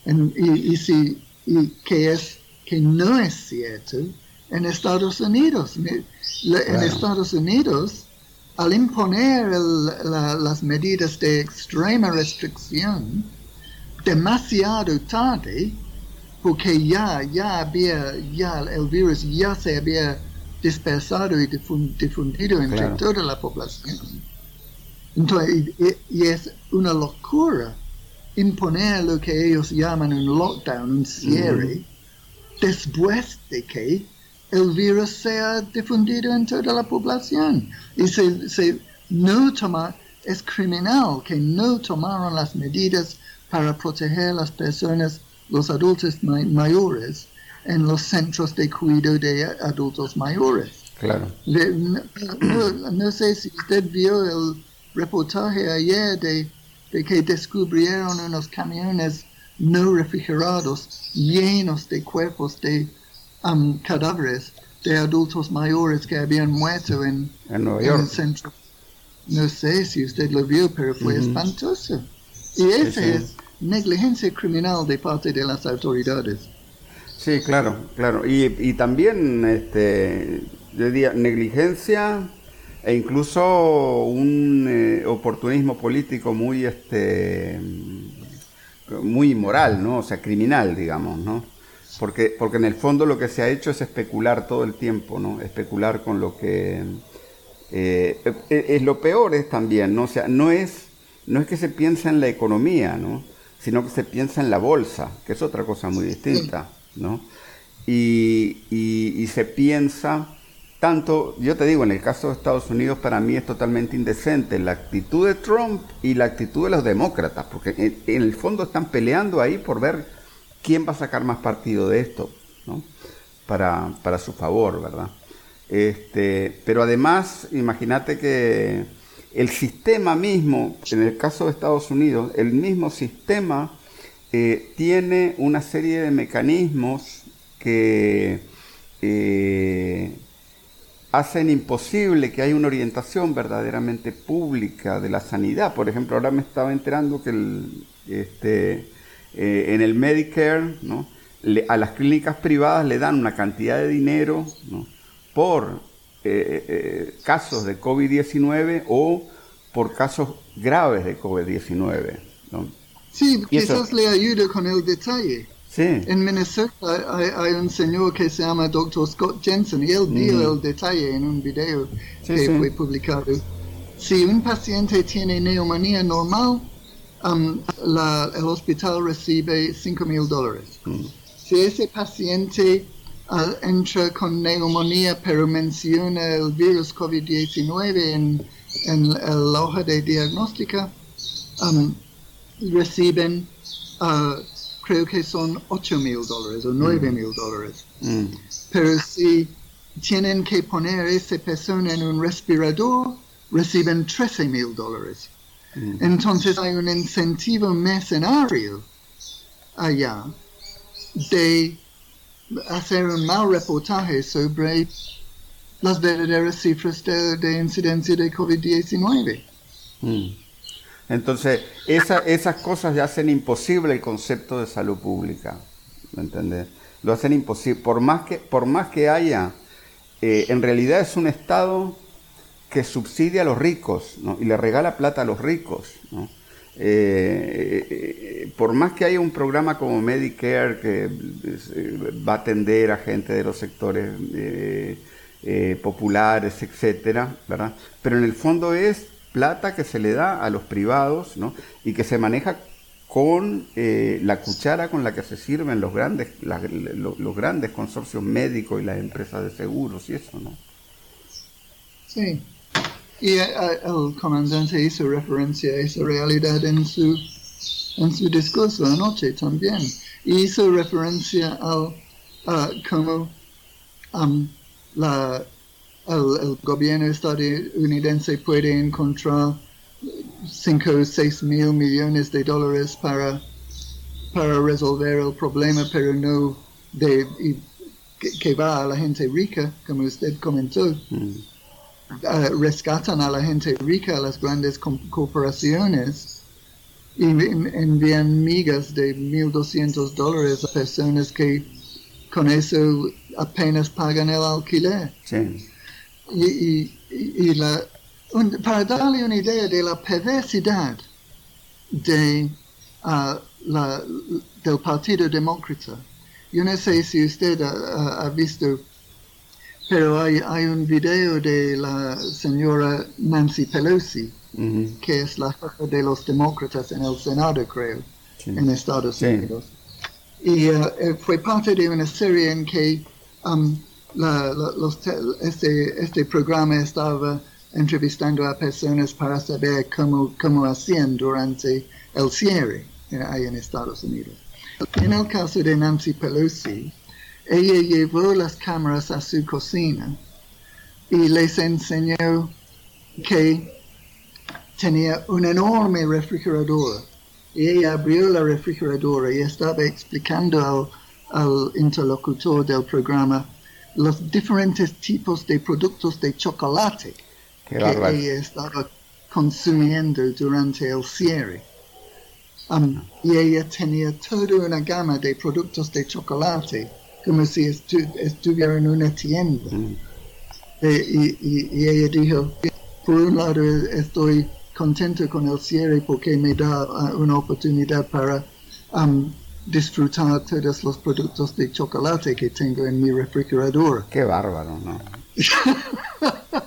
y, y, si, y que, es, que no es cierto en Estados Unidos. En Estados Unidos, al imponer las medidas de extrema restricción demasiado tarde, porque ya, ya había, ya el virus ya se había dispersado y difundido entre toda la población. Entonces, y, es una locura imponer lo que ellos llaman un lockdown, un cierre, después de que el virus sea difundido en toda la población. Y se, no toma, es criminal que no tomaron las medidas para proteger a las personas, los adultos mayores, en los centros de cuidado de adultos mayores. Claro. no, sé si usted vio el reportaje ayer de de que descubrieron unos camiones no refrigerados llenos de cuerpos de um, cadáveres de adultos mayores que habían muerto en, En Nueva en York. el centro. No sé si usted lo vio, pero fue espantoso. Y esa sí. es negligencia criminal de parte de las autoridades. Sí, claro, claro. Y, y también, este, yo diría, negligencia e incluso un eh, oportunismo político muy, este, muy inmoral, ¿no? O sea, criminal, digamos, ¿no? Porque, porque en el fondo lo que se ha hecho es especular todo el tiempo, ¿no? Especular con lo que... eh, eh, es lo peor es también, ¿no? O sea, no es, no es que se piensa en la economía, ¿no? Sino que se piensa en la bolsa, que es otra cosa muy distinta, ¿no? Y, y- y se piensa tanto, yo te digo, en el caso de Estados Unidos para mí es totalmente indecente la actitud de Trump y la actitud de los demócratas, porque en, el fondo están peleando ahí por ver quién va a sacar más partido de esto. Para, para su favor, ¿verdad? Este, pero además, imagínate que el sistema mismo, en el caso de Estados Unidos, el mismo sistema eh, tiene una serie de mecanismos que eh, hacen imposible que haya una orientación verdaderamente pública de la sanidad. Por ejemplo, ahora me estaba enterando que este, eh, en el Medicare, a las clínicas privadas le dan una cantidad de dinero por casos de COVID-19 o por casos graves de COVID-19. ¿no? Sí, quizás le ayuda con el detalle. Sí, En Minnesota hay, hay un señor que se llama Dr. Scott Jensen y él dio el detalle en un video Sí, que sí. fue publicado. Si un paciente tiene neumonía normal, um, la- el hospital recibe 5 mil dólares. Si ese paciente ah, entra con neumonía pero menciona el virus COVID-19 en, en la hoja de diagnóstica, um, reciben, ah, creo que son 8 mil dólares o 9 mil dólares. Mm. Pero si tienen que poner a esa persona en un respirador, reciben 13 mil dólares. Entonces hay un incentivo mercenario allá de hacer un mal reportaje sobre las verdaderas cifras de, de incidencia de COVID-19. Mm. Entonces, esa- esas cosas ya hacen imposible el concepto de salud pública, ¿me entendés? Lo hacen imposible. Por más que, por más que haya, eh, en realidad es un Estado que subsidia a los ricos y le regala plata a los ricos. Eh, eh, por más que haya un programa como Medicare que va a atender a gente de los sectores populares, etcétera, ¿verdad? Pero en el fondo es plata que se le da a los privados, ¿no? Y que se maneja con eh, la cuchara con la que se sirven los grandes, los grandes consorcios médicos y las empresas de seguros y eso, ¿no? Sí. Y eh, eh, el comandante hizo referencia a esa realidad en su, en su discurso anoche también. Y hizo referencia al a cómo um, la, el, el gobierno estadounidense puede encontrar 5 o 6 mil millones de dólares para, para resolver el problema, pero no de, que, que va a la gente rica, como usted comentó Mm. uh, rescatan a la gente rica, a las grandes corporaciones, y en- envían migas de 1.200 dólares a personas que con eso apenas pagan el alquiler. Sí. Y, y- y la, un- para darle una idea de la perversidad de, ah, la, del Partido Demócrata, yo no sé si usted ha- visto pero hay, hay un video de la señora Nancy Pelosi, que es la jefa de los demócratas en el Senado, creo, Sí. en Estados Sí. Unidos. Y eh, eh, fue parte de una serie en que um, la- la- los te- este, este programa estaba entrevistando a personas para saber cómo, cómo hacían durante el cierre eh, ahí en Estados Unidos. En el caso de Nancy Pelosi, ella llevó las cámaras a su cocina y les enseñó que tenía una enorme refrigeradora y ella abrió la refrigeradora y estaba explicando al, al interlocutor del programa los diferentes tipos de productos de chocolate Qué que ella estaba consumiendo durante el cierre. Um, y ella tenía toda una gama de productos de chocolate, como si estu- estuviera en una tienda. Mm. Eh, y, y- y ella dijo, por un lado eh, estoy contento con el cierre porque me da ah, una oportunidad para um, disfrutar todos los productos de chocolate que tengo en mi refrigeradora. Qué bárbaro, ¿no?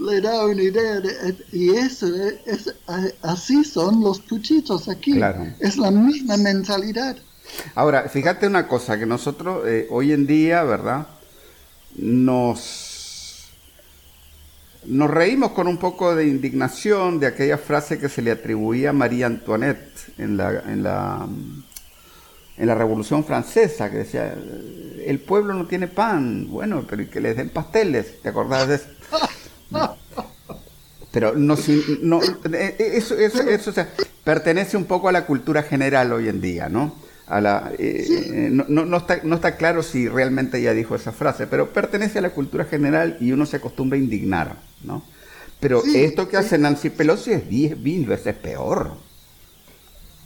Le da una idea de, eh, y eso es, es- a- así son los puchitos aquí. Claro. Es la misma mentalidad. Ahora, fíjate una cosa, que nosotros eh, hoy en día, ¿verdad? Nos, nos reímos con un poco de indignación de aquella frase que se le atribuía a María Antoinette en la, en la, en la Revolución Francesa, que decía, el pueblo no tiene pan, bueno, pero que les den pasteles, ¿te acordás de eso? Pero no, no eh, eh, eso, eso, eso, o sea, pertenece un poco a la cultura general hoy en día, ¿no? A la, eh, eh, no, no- no está, no está claro si realmente ella dijo esa frase, pero pertenece a la cultura general y uno se acostumbra a indignar, ¿no? Pero Sí, esto que hace Nancy Pelosi es diez mil veces peor.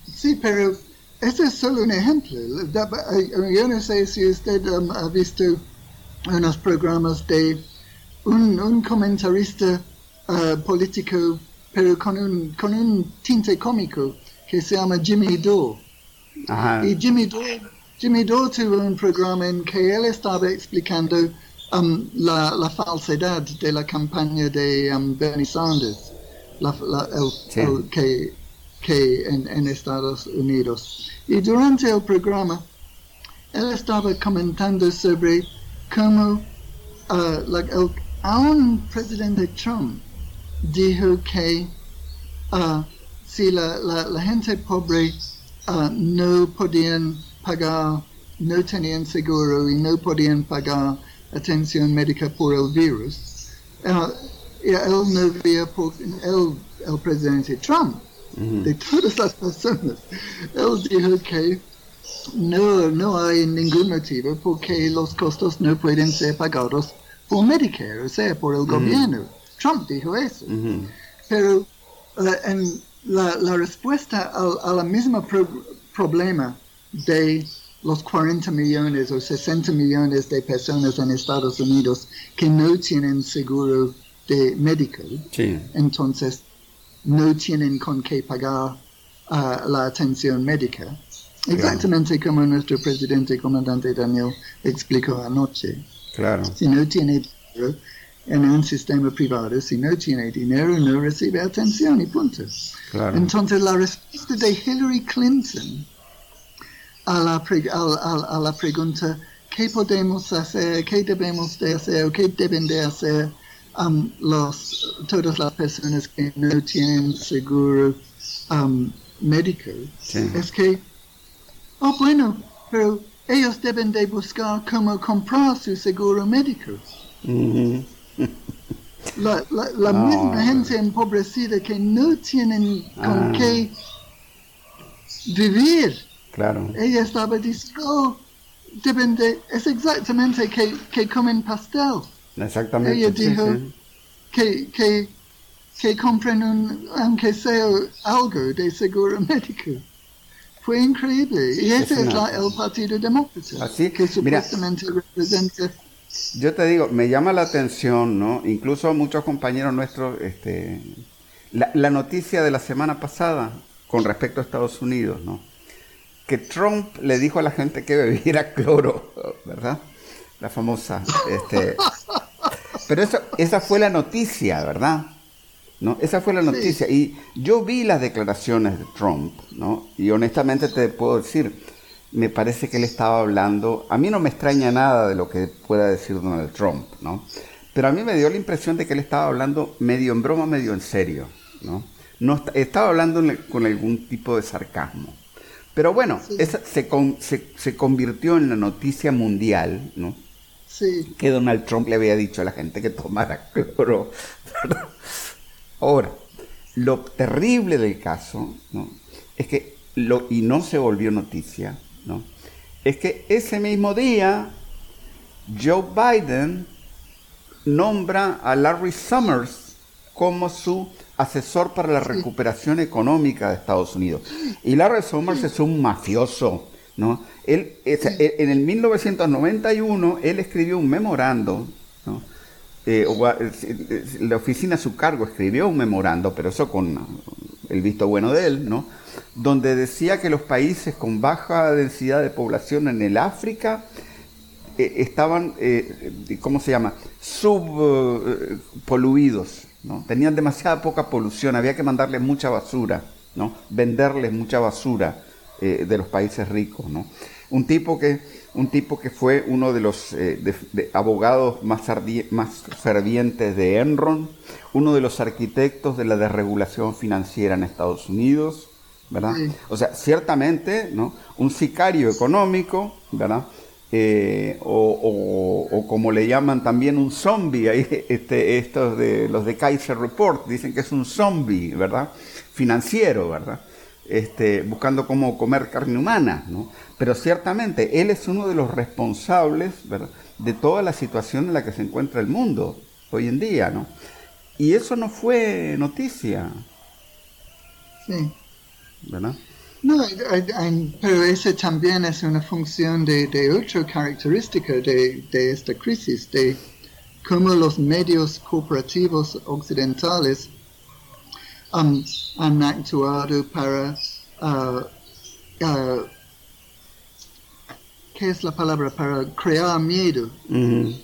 Sí, pero ese es solo un ejemplo. Yo no sé si usted um, ha visto unos programas de un, un comentarista uh, político, pero con un, con un tinte cómico, que se llama Jimmy Dore. Ajá. Y Jimmy Dore, Jimmy Dore tuvo un programa en que él estaba explicando um, la, la falsedad de la campaña de um, Bernie Sanders, la- la- el- Sí. el que, que en, en Estados Unidos. Y durante el programa, él estaba comentando sobre cómo uh, el, aún presidente Trump dijo que uh, si la, la, la gente pobre uh, no podían pagar, no tenían seguro y no podían pagar atención médica por el virus, uh, él no veía por, él, el presidente Trump, De todas las personas, él dijo que no, no hay ningún motivo porque los costos no pueden ser pagados por Medicare, o sea, por el gobierno. Trump dijo eso. Pero eh, en la, la respuesta al, a la misma pro- problema de los 40 millones o 60 millones de personas en Estados Unidos que no tienen seguro de médico, Sí. entonces no tienen con qué pagar ah, la atención médica. Exactamente como nuestro presidente comandante Daniel explicó anoche. Claro. Si no tiene dinero en un sistema privado, si no tiene dinero, no recibe atención y punto. Claro. Entonces, la respuesta de Hillary Clinton a la, pre- al- al- a la pregunta ¿qué podemos hacer? ¿Qué debemos de hacer? ¿O qué deben de hacer um, los, todas las personas que no tienen seguro um, médico? Sí. Es que, oh bueno, pero ellos deben de buscar cómo comprar su seguro médico. La, la, la No. misma gente empobrecida que no tienen con Ah. qué vivir. Claro. Ella estaba diciendo, oh, deben de, es exactamente que, que comen pastel, Exactamente. Ella sí, dijo- sí. que, que, que compren un, aunque sea algo de seguro médico. Fue increíble. Y ese es, una- la- el Partido Demócrata, Así, que mira. supuestamente representa Yo te digo, me llama la atención, ¿no? Incluso muchos compañeros nuestros, este, la, la noticia de la semana pasada con respecto a Estados Unidos, ¿no? Que Trump le dijo a la gente que bebiera cloro, ¿verdad? La famosa, este, pero eso, esa fue la noticia, ¿verdad? ¿No? Esa fue la Sí. noticia. Y yo vi las declaraciones de Trump, ¿no? Y honestamente te puedo decir, me parece que él estaba hablando, a mí no me extraña nada de lo que pueda decir Donald Trump, ¿no? Pero a mí me dio la impresión de que él estaba hablando medio en broma, medio en serio, ¿no? no est- estaba hablando con algún tipo de sarcasmo. Pero bueno, Sí. esa se, con- se, se convirtió en la noticia mundial, ¿no? Sí, que Donald Trump le había dicho a la gente que tomara cloro. Ahora, lo terrible del caso, ¿no? es que, lo, y no se volvió noticia, ¿no? es que ese mismo día Joe Biden nombra a Larry Summers como su asesor para la recuperación económica de Estados Unidos. Y Larry Summers es un mafioso, ¿no? Él, en el 1991, él escribió un memorando, ¿no? Eh, la oficina a su cargo escribió un memorando, pero eso con el visto bueno de él, ¿no? Donde decía que los países con baja densidad de población en el África eh, estaban, eh, ¿cómo se llama? Subpoluidos, ¿no? Tenían demasiada poca polución, había que mandarles mucha basura, ¿no? Venderles mucha basura de los países ricos, ¿no? Un tipo que un tipo que fue uno de los eh, abogados más, más fervientes de Enron, uno de los arquitectos de la desregulación financiera en Estados Unidos, ¿verdad? O sea, ciertamente, ¿no? Un sicario económico, ¿verdad? Eh, o, como le llaman también un zombie, ahí, este, estos de los de Kaiser Report dicen que es un zombie, ¿verdad? Financiero, ¿verdad? Este, buscando cómo comer carne humana, ¿no? Pero ciertamente él es uno de los responsables de toda la situación en la que se encuentra el mundo hoy en día, ¿no? Y eso no fue noticia. Sí. ¿Verdad? No, pero eso también es una función de, de otra característica de, de, esta crisis, de cómo los medios cooperativos occidentales han actuado para uh, uh, ¿qué es la palabra para crear miedo. En,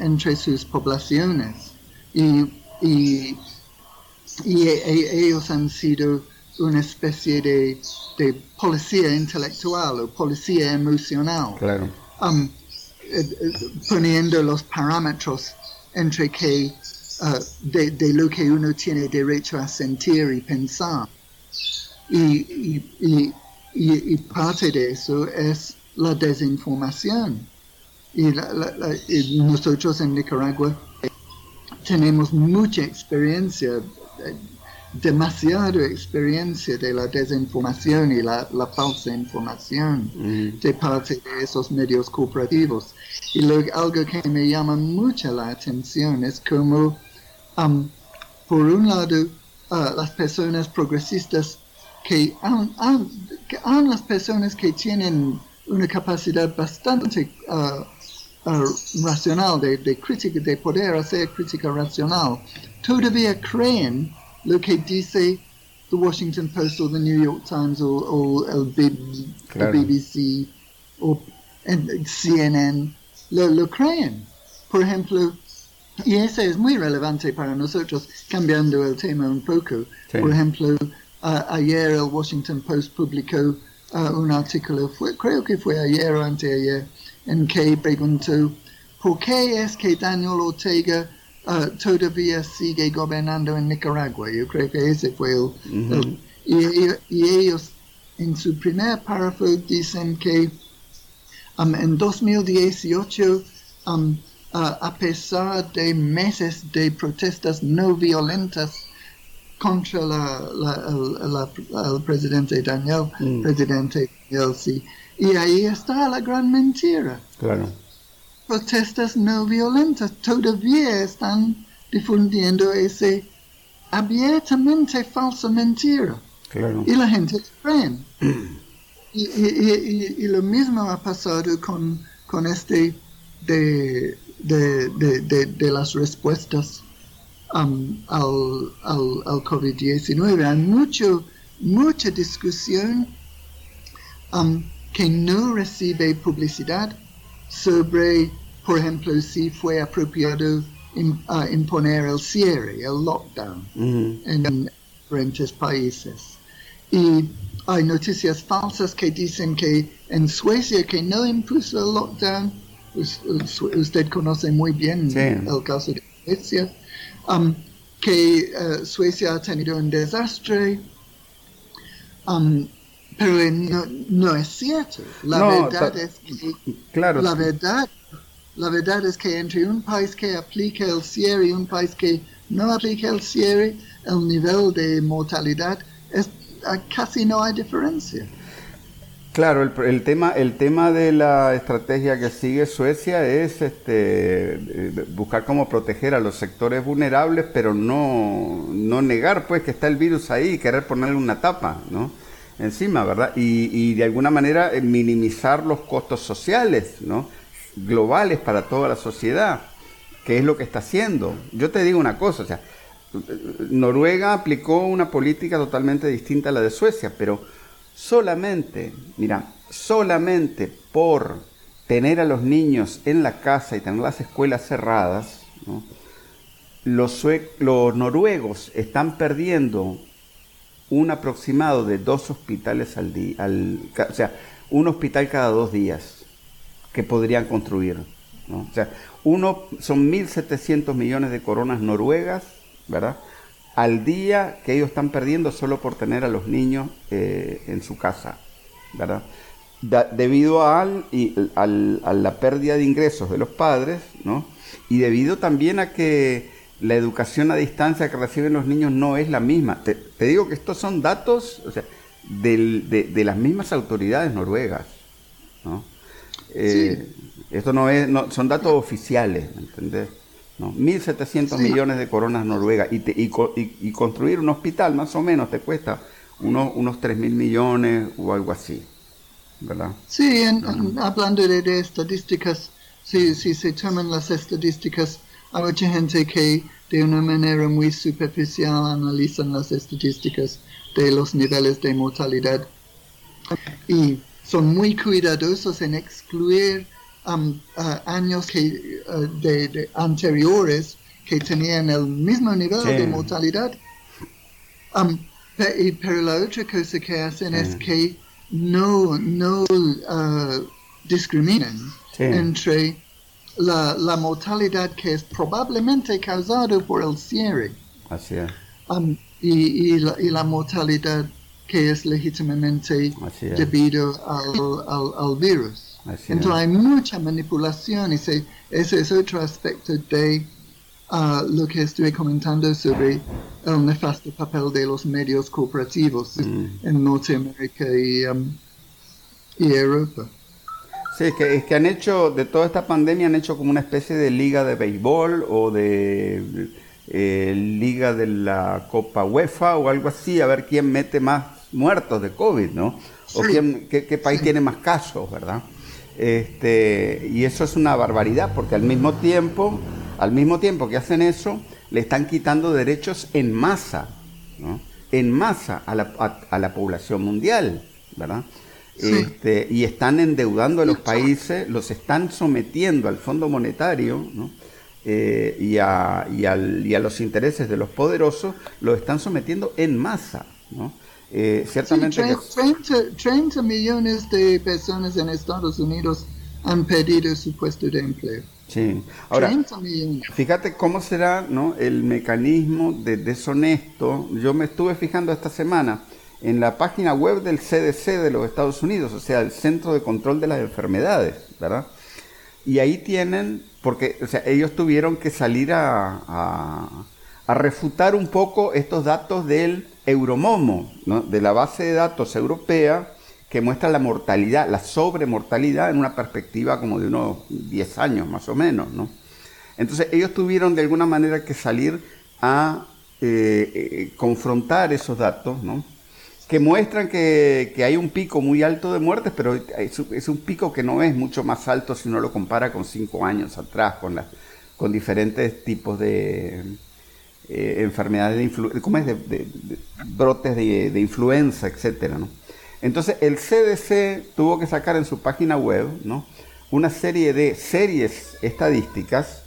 entre sus poblaciones? Y, y, e, ellos han sido una especie de, policía intelectual o policía emocional, um, eh, eh, poniendo los parámetros entre que uh, de, lo que uno tiene derecho a sentir y pensar. y, y, parte de eso es la desinformación. Y, nosotros en Nicaragua tenemos mucha experiencia, demasiada experiencia de la desinformación y la, falsa información mm. de parte de esos medios cooperativos. Y algo que me llama mucho la atención es como, um, por un lado, uh, las personas progresistas que aún, las personas que tienen una capacidad bastante uh, uh, racional de, crítica, de poder hacer crítica racional, todavía creen lo que dice The Washington Post o The New York Times o, el, BBC o CNN, lo, creen. Por ejemplo, y eso es muy relevante para nosotros, cambiando el tema un poco. Por ejemplo, ayer el Washington Post publicó un artículo, creo que fue ayer o anteayer, en que preguntó por qué es que Daniel Ortega todavía sigue gobernando en Nicaragua. Yo creo que ese fue el... y, ellos en su primer párrafo dicen que um, en 2018, um, a pesar de meses de protestas no violentas, contra la, el presidente Daniel, mm. presidente Daniel, Y ahí está la gran mentira. Claro. Protestas no violentas todavía están difundiendo ese abiertamente falsa mentira. Claro. Y la gente cree. y, y, y, lo mismo ha pasado con, con este de, de, de, de las respuestas um, al, al, al COVID-19. Hay mucho, mucha discusión um, que no recibe publicidad sobre, por ejemplo, si fue apropiado uh, imponer el cierre, el lockdown mm-hmm. en diferentes países. Y hay noticias falsas que dicen que en Suecia que no impuso el lockdown, usted conoce muy bien el caso de Suecia, um, que uh, Suecia ha tenido un desastre, um, pero no, no, es cierto. La verdad es que claro, la verdad, la verdad es que entre un país que aplica el cierre y un país que no aplica el cierre, el nivel de mortalidad es ah, casi no hay diferencia. Claro, el, tema, el tema de la estrategia que sigue Suecia es este, eh, buscar cómo proteger a los sectores vulnerables, pero no, no negar pues que está el virus ahí y querer ponerle una tapa, ¿no? Encima, ¿verdad? Y, y de alguna manera eh, minimizar los costos sociales, ¿no? Globales para toda la sociedad, que es lo que está haciendo. Yo te digo una cosa, o sea, Noruega aplicó una política totalmente distinta a la de Suecia, pero solamente, mira, solamente por tener a los niños en la casa y tener las escuelas cerradas, los, noruegos están perdiendo un aproximado de dos hospitales al día, o sea, un hospital cada dos días que podrían construir. O sea, uno son 1.700 millones de coronas noruegas, ¿verdad? Al día que ellos están perdiendo solo por tener a los niños eh, en su casa, ¿verdad? debido al, a la pérdida de ingresos de los padres, ¿no? Y debido también a que la educación a distancia que reciben los niños no es la misma. Te, digo que estos son datos de, las mismas autoridades noruegas, ¿no? Eh, esto no es, no, son datos oficiales, ¿entendés? ¿No? 1.700 millones de coronas noruegas y, y, construir un hospital más o menos te cuesta unos, unos 3.000 millones o algo así, ¿verdad? Sí, hablando de, estadísticas, si, si se toman las estadísticas, hay mucha gente que de una manera muy superficial analizan las estadísticas de los niveles de mortalidad. Y son muy cuidadosos en excluir Um, uh, años que, uh, de, anteriores que tenían el mismo nivel de mortalidad. Um, pero la otra cosa que hacen es que no, no uh, discriminan entre la, la, mortalidad que es probablemente causada por el cierre. Um, y, y, la, y, la, mortalidad que es legítimamente debido al, al, al virus. Entonces hay mucha manipulación y ese es otro aspecto de ah, lo que estoy comentando sobre el nefasto papel de los medios cooperativos mm. en Norteamérica y, um, y Europa. Sí, es que, es que han hecho, de toda esta pandemia, han hecho como una especie de liga de béisbol o de eh, liga de la Copa UEFA o algo así, a ver quién mete más muertos de COVID, ¿no? O quién, qué, qué país tiene más casos, ¿verdad? Este, y eso es una barbaridad, porque al mismo tiempo, al mismo tiempo que hacen eso, le están quitando derechos en masa, en masa a la, a, la, población mundial, ¿verdad? Este, y están endeudando a los países, los están sometiendo al Fondo Monetario eh, y, a, y, y, a, los intereses de los poderosos, los están sometiendo en masa. ¿no? Eh, ciertamente 30, millones de personas en Estados Unidos han perdido su puesto de empleo. Sí, ahora, fíjate cómo será ¿no? el mecanismo de deshonesto. Yo me estuve fijando esta semana en la página web del CDC de los Estados Unidos, o sea, el Centro de Control de las Enfermedades, ¿verdad? Y ahí tienen, porque o sea, ellos tuvieron que salir a, a, a refutar un poco estos datos del Euromomo, de la base de datos europea, que muestra la mortalidad, la sobremortalidad en una perspectiva como de unos 10 años más o menos. ¿no? Entonces ellos tuvieron de alguna manera que salir a eh, eh, confrontar esos datos, que muestran que, hay un pico muy alto de muertes, pero es, un pico que no es mucho más alto si uno lo compara con cinco años atrás, con diferentes tipos de, eh, enfermedades de influenza, ¿cómo es? De, brotes de, influenza, etcétera, ¿no? Entonces el CDC tuvo que sacar en su página web, ¿no? Una serie de series estadísticas,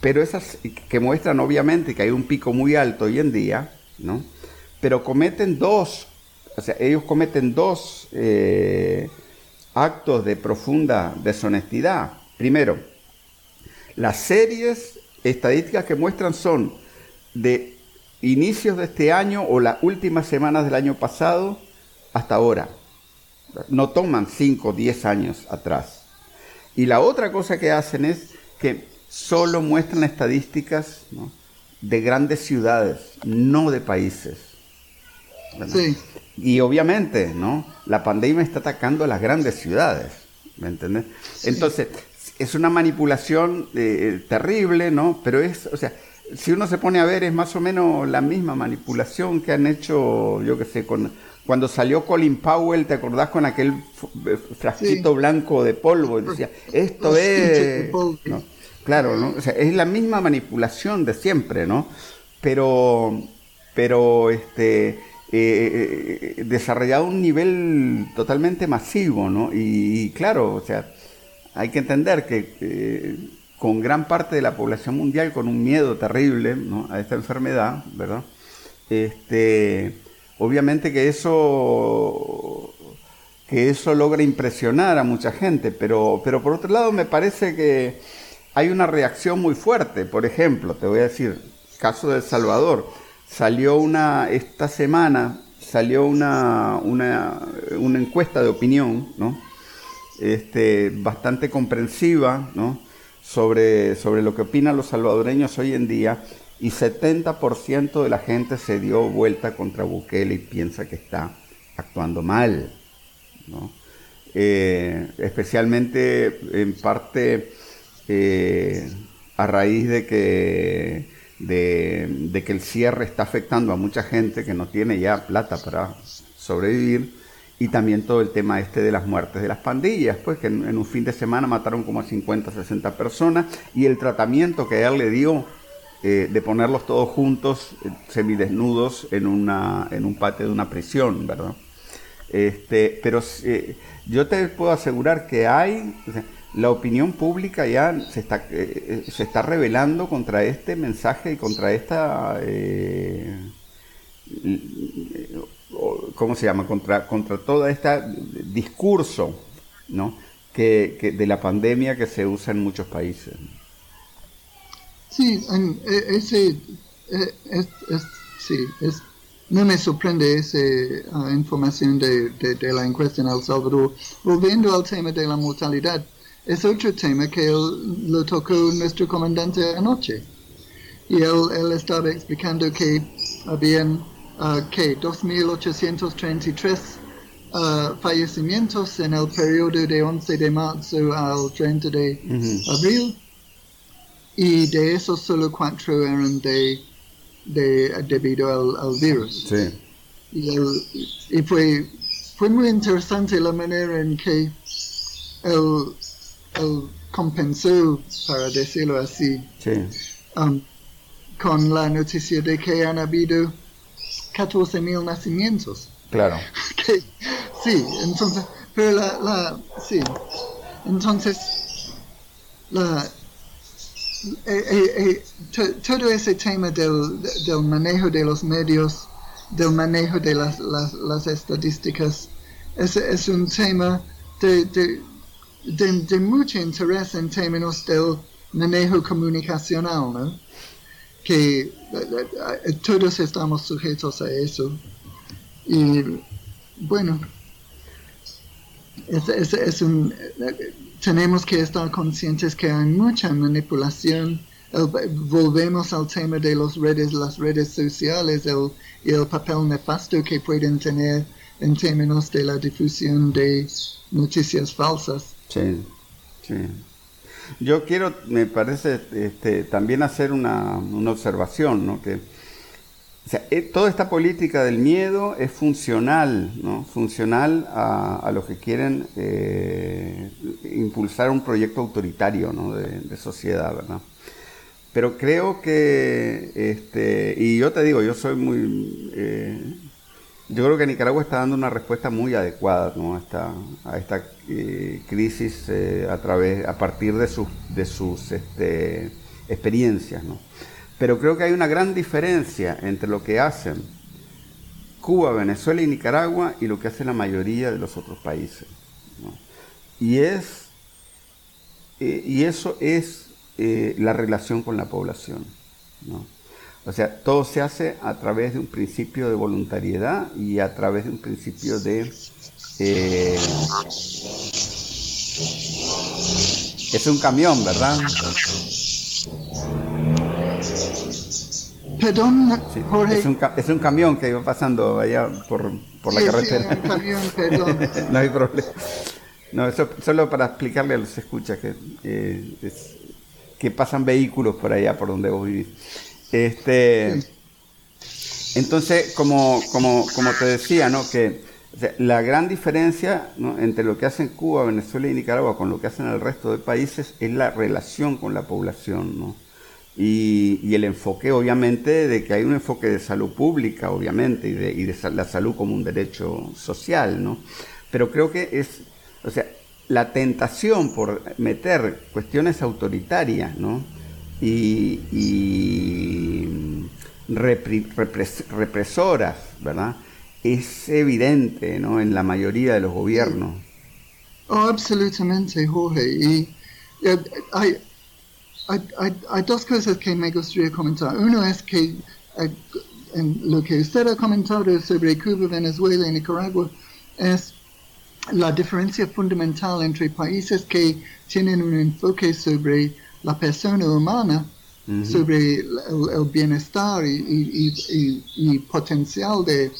pero esas que muestran obviamente que hay un pico muy alto hoy en día, ¿no? Pero cometen dos, o sea, ellos cometen dos eh, actos de profunda deshonestidad. Primero, las series estadísticas que muestran son de inicios de este año o las últimas semanas del año pasado hasta ahora. No toman 5 o 10 años atrás. Y la otra cosa que hacen es que solo muestran estadísticas de grandes ciudades, no de países. Sí. Y obviamente, ¿no? La pandemia está atacando a las grandes ciudades, ¿me entiendes? Entonces, es una manipulación eh, terrible, ¿no? Pero es, o sea, si uno se pone a ver, es más o menos la misma manipulación que han hecho, yo qué sé, con, cuando salió Colin Powell, ¿te acordás con aquel eh, frasquito blanco de polvo? Y decía, esto es... claro, ¿no? O sea, es la misma manipulación de siempre, ¿no? Pero, pero, este eh, eh, desarrollado a un nivel totalmente masivo, ¿no? Y, claro, o sea, hay que entender que eh, con gran parte de la población mundial con un miedo terrible a esta enfermedad, ¿verdad? Este, obviamente que eso que eso logra impresionar a mucha gente, pero, pero por otro lado me parece que hay una reacción muy fuerte. Por ejemplo, te voy a decir, caso de El Salvador salió una, esta semana salió una, una, una encuesta de opinión, ¿no? Este, bastante comprensiva, ¿no? Sobre, sobre lo que opinan los salvadoreños hoy en día y 70% de la gente se dio vuelta contra Bukele y piensa que está actuando mal, ¿no? Eh, especialmente en parte eh, a raíz de que de, que el cierre está afectando a mucha gente que no tiene ya plata para sobrevivir y también todo el tema este de las muertes de las pandillas, pues que en, un fin de semana mataron como a 50, 60 personas y el tratamiento que él le dio eh, de ponerlos todos juntos, eh, semidesnudos, en, una, en un patio de una prisión, ¿verdad? Este, pero eh, yo te puedo asegurar que hay, la opinión pública ya se está, se está revelando contra este mensaje y contra esta... ¿Cómo se llama? Contra, contra todo este discurso ¿no? que, de la pandemia que se usa en muchos países. Sí, e, ese, e, es, sí, es, no me sorprende esa ah, información de, de, la encuesta en El Salvador. Volviendo al tema de la mortalidad, es otro tema que él, lo tocó nuestro comandante anoche. Y él, estaba explicando que habían uh, que 2.833 uh, fallecimientos en el periodo de 11 de marzo al 30 de abril y de esos solo cuatro eran de, debido al, virus. Sí. Y, fue, fue muy interesante la manera en que él él compensó, para decirlo así, um, con la noticia de que han habido 14 mil nacimientos. Claro. sí, entonces, pero la, la sí, entonces, la, eh, eh, eh, todo ese tema del, del, manejo de los medios, del manejo de las, las, las estadísticas, es, es un tema de, de de, mucho interés en términos del manejo comunicacional, ¿no? que todos estamos sujetos a eso. Y bueno, tenemos que estar conscientes que hay mucha manipulación. volvemos al tema de las redes, las redes sociales el, y el papel nefasto que pueden tener en términos de la difusión de noticias falsas. Sí, sí. Yo quiero, me parece, este, también hacer una, observación, ¿no? Que eh, toda esta política del miedo es funcional, ¿no? Funcional a, a los que quieren eh, impulsar un proyecto autoritario, ¿no? De, sociedad, ¿verdad? Pero creo que, este, y yo te digo, yo soy muy, eh, yo creo que Nicaragua está dando una respuesta muy adecuada a esta, a eh, crisis eh, a, través, a partir de sus, de sus este, experiencias. ¿no? Pero creo que hay una gran diferencia entre lo que hacen Cuba, Venezuela y Nicaragua y lo que hace la mayoría de los otros países. ¿no? Y, es, eh, y eso es la relación con la población. ¿no? O sea, todo se hace a través de un principio de voluntariedad y a través de un principio de... Eh, es un camión, ¿verdad? Perdón, Sí, Jorge. Es, un, es un camión que iba pasando allá por, por la Sí, sí, carretera. un camión, perdón. no hay problema. No, eso solo para explicarle a los escuchas que, eh, es- que pasan vehículos por allá por donde vos vivís. Este, entonces, como, como, como te decía, ¿no? que la gran diferencia entre lo que hacen Cuba, Venezuela y Nicaragua con lo que hacen el resto de países es la relación con la población. ¿no? Y, el enfoque, obviamente, de que hay un enfoque de salud pública, obviamente, y de, y de la salud como un derecho social, ¿no? Pero creo que es, o sea, la tentación por meter cuestiones autoritarias, ¿no? Y, represoras, ¿verdad? Es evidente, ¿no? En la mayoría de los gobiernos. Oh, absolutamente, Jorge. Y eh, hay, hay, dos cosas que me gustaría comentar. Uno es que eh, lo que usted ha comentado sobre Cuba, Venezuela y Nicaragua es la diferencia fundamental entre países que tienen un enfoque sobre la persona humana, sobre el, el bienestar y, y- y- y- y potencial de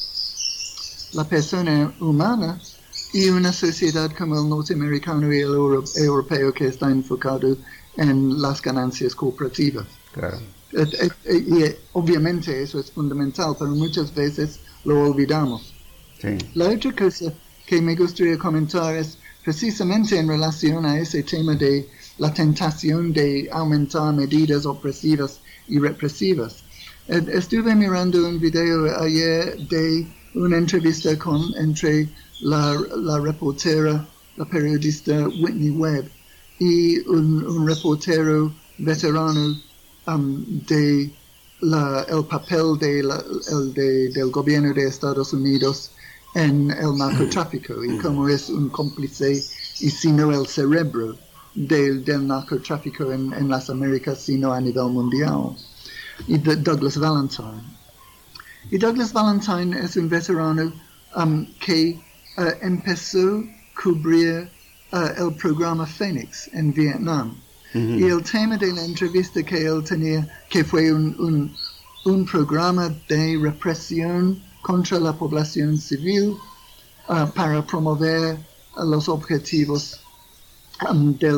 la persona humana y una sociedad como el norteamericano y el euro- europeo que está enfocado en las ganancias corporativas. Claro. Y obviamente eso es fundamental, pero muchas veces lo olvidamos. Sí. La otra cosa que me gustaría comentar es precisamente en relación a ese tema de la tentación de aumentar medidas opresivas y represivas. Eh, Estuve mirando un video ayer de una entrevista con entre la, la reportera, la periodista Whitney Webb y un, un reportero veterano um, de la- el papel de la- el de- del gobierno de Estados Unidos en el narcotráfico y cómo es un cómplice y si no el cerebro del, del narcotráfico en, en las Américas, sino a nivel mundial. Y de Douglas Valentine. Y Douglas Valentine es un veterano um, que uh, empezó a cubrir uh, el programa Phoenix en Vietnam. Y el tema de la entrevista que él tenía, que fue un, un, un programa de represión contra la población civil uh, para promover los objetivos del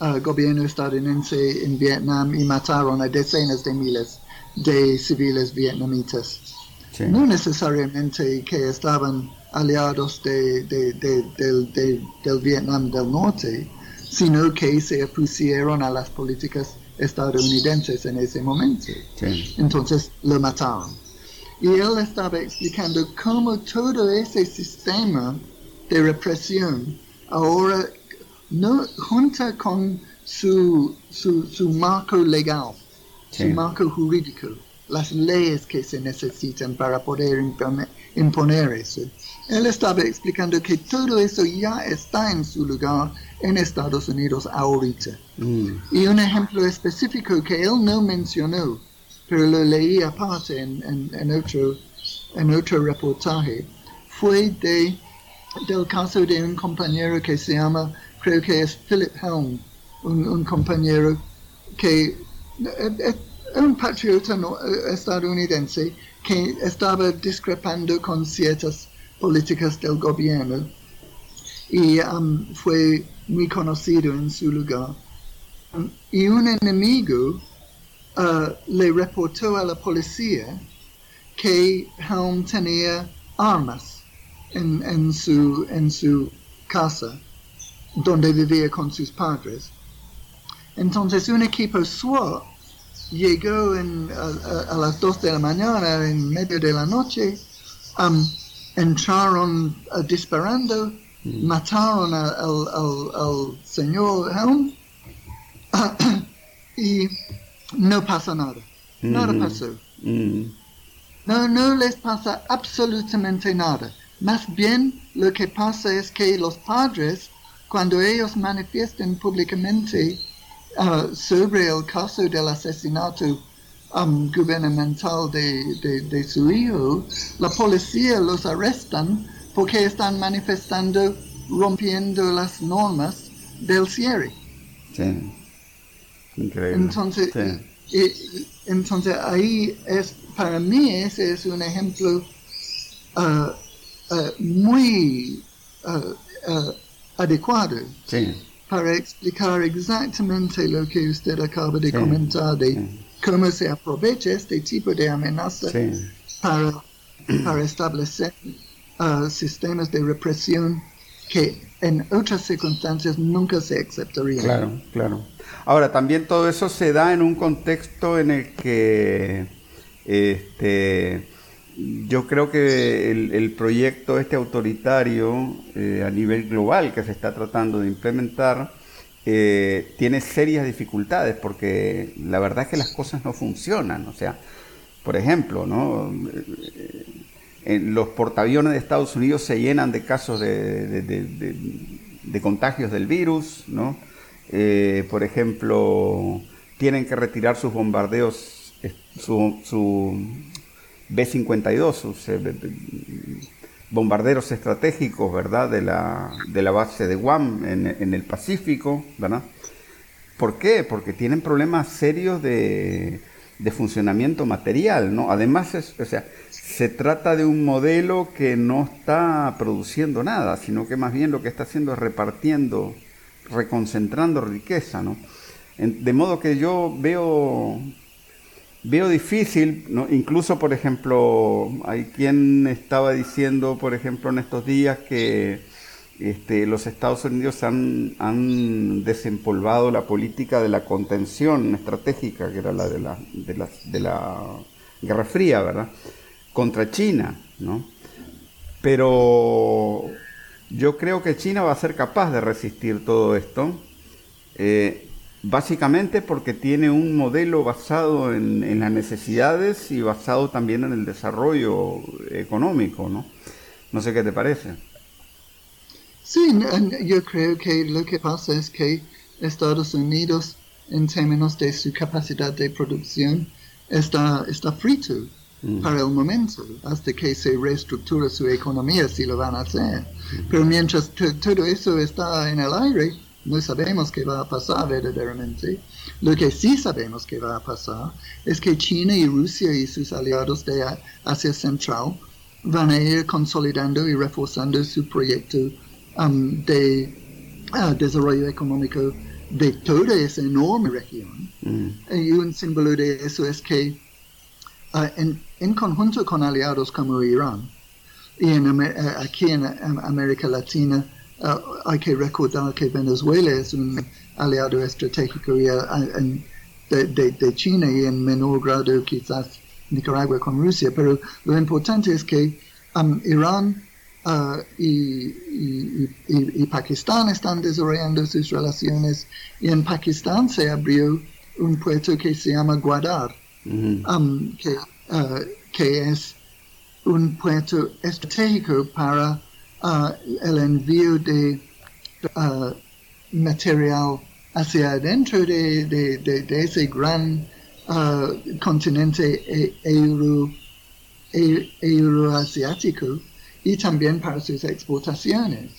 uh, gobierno estadounidense en Vietnam y mataron a decenas de miles de civiles vietnamitas Sí. no necesariamente que estaban aliados de, de- de- del, de- del Vietnam del Norte, sino que se opusieron a las políticas estadounidenses en ese momento. Sí. Entonces lo mataron. Y él estaba explicando cómo todo ese sistema de represión ahora no junta con su, su, su marco legal, Sí. su marco jurídico, las leyes que se necesitan para poder impone- imponer eso. Él estaba explicando que todo eso ya está en su lugar en Estados Unidos ahorita. Mm. Y un ejemplo específico que él no mencionó, pero lo leí aparte en, en, en otro, en otro reportaje, fue de, del caso de un compañero que se llama, creo que es Philip Helm, un, compañero que eh, eh, un patriota no- eh, estadounidense que estaba discrepando con ciertas políticas del gobierno y um, fue muy conocido en su lugar. Y un enemigo uh, le reportó a la policía que Helm tenía armas en, en su casa donde vivía con sus padres. Entonces un equipo SWAT llegó en- a, a- a las 2 de la mañana, en medio de la noche, um, entraron uh, disparando, mataron a- al, al- al señor Helm y no pasa nada. Nada Ujú. pasó. Mm. No, no les pasa absolutamente nada. Más bien lo que pasa es que los padres, cuando ellos manifiestan públicamente ah, sobre el caso del asesinato um, gubernamental de, de- de su hijo, la policía los arrestan porque están manifestando rompiendo las normas del cierre. Sí. Increíble. Entonces, Sí. Y, entonces ahí es, para mí ese es un ejemplo uh, uh, muy uh, adecuado para explicar exactamente lo que usted acaba de comentar de cómo se aprovecha este tipo de amenaza para, para establecer sistemas de represión que en otras circunstancias nunca se aceptarían. Claro, claro. Ahora, también todo eso se da en un contexto en el que este, yo creo que el, proyecto este autoritario eh, a nivel global que se está tratando de implementar eh, tiene serias dificultades porque la verdad es que las cosas no funcionan. O sea, por ejemplo, ¿no? Eh, los portaaviones de Estados Unidos se llenan de casos de, de contagios del virus, ¿no? Eh, por ejemplo, tienen que retirar sus bombardeos, eh, su, B-52, sus eh, bombarderos estratégicos, ¿verdad? De la, de la base de Guam en, el Pacífico, ¿verdad? ¿Por qué? Porque tienen problemas serios de, de funcionamiento material, ¿no? Además, o sea, se trata de un modelo que no está produciendo nada, sino que más bien lo que está haciendo es repartiendo reconcentrando riqueza, ¿no? de modo que yo veo, veo difícil, incluso por ejemplo, hay quien estaba diciendo, por ejemplo, en estos días que este, los Estados Unidos han, desempolvado la política de la contención estratégica, que era la de la, de la, de la Guerra Fría, ¿verdad? Contra China, ¿no? Pero yo creo que China va a ser capaz de resistir todo esto, eh, básicamente porque tiene un modelo basado en, las necesidades y basado también en el desarrollo económico, ¿no? No sé qué te parece. Sí, yo creo que lo que pasa es que Estados Unidos, en términos de su capacidad de producción, está, está frito mm. para el momento, hasta que se reestructura su economía, si lo van a hacer. Pero mientras todo eso está en el aire, no sabemos qué va a pasar verdaderamente. Lo que sí sabemos que va a pasar es que China y Rusia y sus aliados de Asia Central van a ir consolidando y reforzando su proyecto um, de uh, desarrollo económico de toda esa enorme región. Mm. Y un símbolo de eso es que uh, en, en conjunto con aliados como Irán, y en, eh, aquí en, América Latina eh, hay que recordar que Venezuela es un aliado estratégico y, eh, de, China y en menor grado quizás Nicaragua con Rusia, pero lo importante es que um, Irán y, Pakistán están desarrollando sus relaciones y en Pakistán se abrió un puerto que se llama Guadar, um, que, que es un puerto estratégico para el envío de material hacia adentro de, ese gran continente euro, euroasiático y también para sus exportaciones.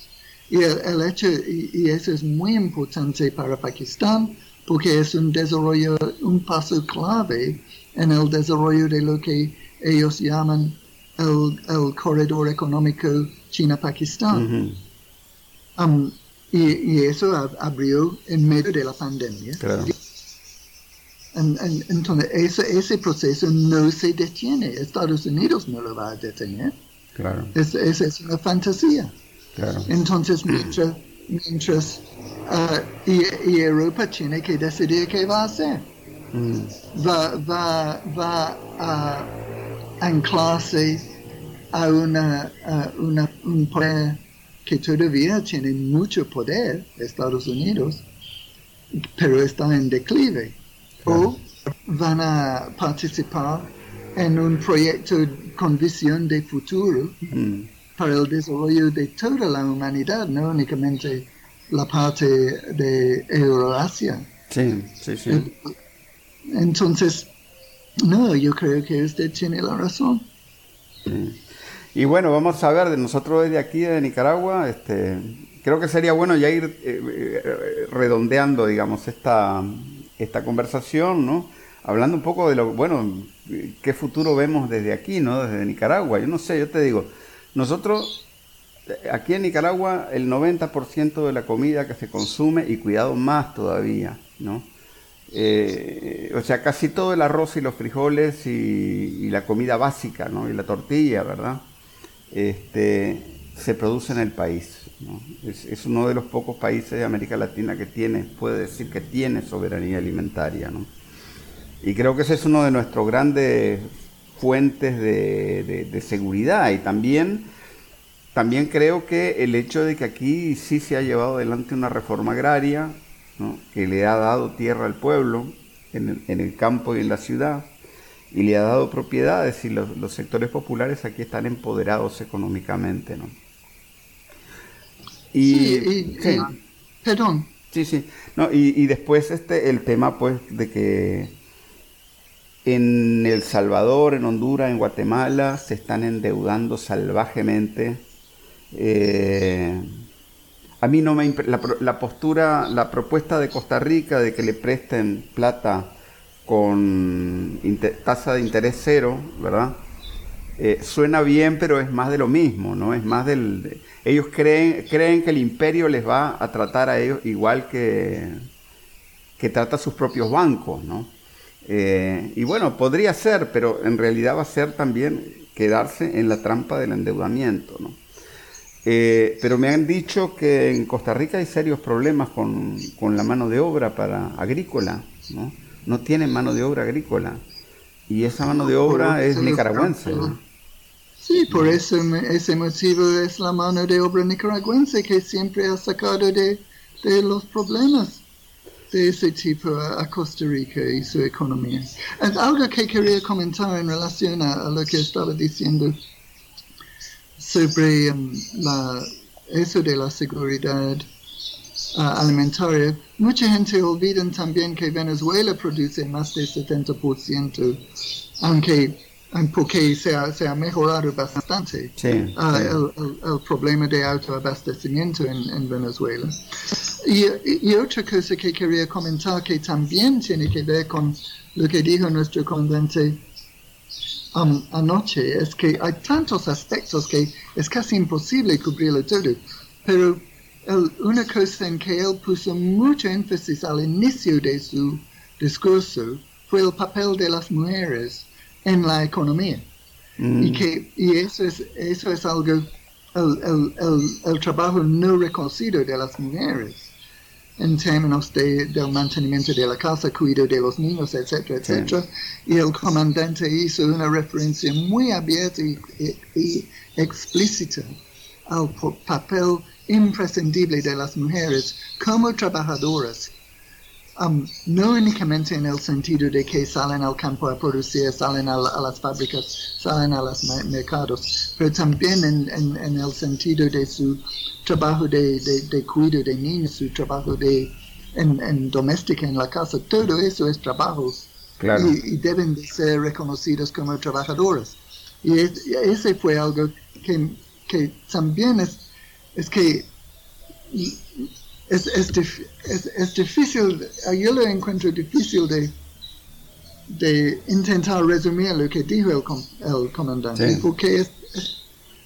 Y el, hecho, y, eso es muy importante para Pakistán porque es un desarrollo, un paso clave en el desarrollo de lo que ellos llaman el, corredor económico China-Pakistán. Um, y, eso abrió en medio de la pandemia. entonces, ese, ese, proceso no se detiene. Estados Unidos no lo va a detener. Claro. Esa es, una fantasía. Entonces, mientras, mientras uh, y, Europa tiene que decidir qué va a hacer. Mm. Va, va, va a anclarse a una, una, un poder que todavía tiene mucho poder, Estados Unidos, pero está en declive. O van a participar en un proyecto con visión de futuro mm. para el desarrollo de toda la humanidad, no únicamente la parte de Euroasia. Sí, sí, sí. Entonces, no, yo creo que usted tiene la razón. Y bueno, vamos a ver nosotros desde aquí, de Nicaragua, este, creo que sería bueno ya ir eh, eh, redondeando, digamos, esta, esta conversación, ¿no? hablando un poco de lo, bueno, qué futuro vemos desde aquí, ¿no? Desde Nicaragua. Yo no sé, yo te digo, nosotros aquí en Nicaragua el 90% de la comida que se consume, y cuidado más todavía, ¿no? Eh, o sea, casi todo el arroz y los frijoles y, la comida básica, ¿no? Y la tortilla, ¿verdad? Este, se produce en el país. ¿no? Es, uno de los pocos países de América Latina que tiene, puede decir que tiene soberanía alimentaria. Y creo que ese es uno de nuestros grandes fuentes de, de seguridad y también también creo que el hecho de que aquí sí se ha llevado adelante una reforma agraria, que le ha dado tierra al pueblo, en el, campo y en la ciudad, y le ha dado propiedades, y los, sectores populares aquí están empoderados económicamente. ¿no? Y, sí, perdón. Sí, sí. No, y, y después este, el tema pues de que en El Salvador, en Honduras, en Guatemala, se están endeudando salvajemente eh, a mí no me la, la, postura, la propuesta de Costa Rica de que le presten plata con tasa de interés cero, ¿verdad? Eh, suena bien, pero es más de lo mismo, ¿no? Es más del... ellos creen, creen que el imperio les va a tratar a ellos igual que, que trata a sus propios bancos, ¿no? Eh, y bueno, podría ser, pero en realidad va a ser también quedarse en la trampa del endeudamiento, ¿no? Eh, pero me han dicho que en Costa Rica hay serios problemas con, la mano de obra para agrícola, ¿no? No tienen mano de obra agrícola. Y esa mano de obra es nicaragüense. Sí, por eso ese motivo es la mano de obra nicaragüense que siempre ha sacado de, los problemas de ese tipo a, Costa Rica y su economía. algo que quería comentar en relación a lo que estaba diciendo sobre um, la, eso de la seguridad uh, alimentaria, mucha gente olvida también que Venezuela produce más del 70%, aunque porque se ha, se ha mejorado bastante uh, El, problema de autoabastecimiento en, en Venezuela. Y, y, otra cosa que quería comentar que también tiene que ver con lo que dijo nuestro convente Um, anoche es que hay tantos aspectos que es casi imposible cubrirlo todo. Pero una cosa en que él puso mucho énfasis al inicio de su discurso fue el papel de las mujeres en la economía. Mm. Y que y eso es eso es algo el, el trabajo no reconocido de las mujeres en términos de, del mantenimiento de la casa, cuidado de los niños, etcétera, etcétera. Y el comandante hizo una referencia muy abierta y, explícita al papel imprescindible de las mujeres como trabajadoras. Um, no únicamente en el sentido de que salen al campo a producir, salen a, las fábricas, salen a los mercados, pero también en, en, el sentido de su trabajo de, de, cuidado de niños, su trabajo de en, doméstica en la casa, todo eso es trabajo. Y, deben de ser reconocidos como trabajadores. Y ese fue algo que, que también es, es que es, es, es, difícil, yo lo encuentro difícil de, de intentar resumir lo que dijo el, el comandante, porque es,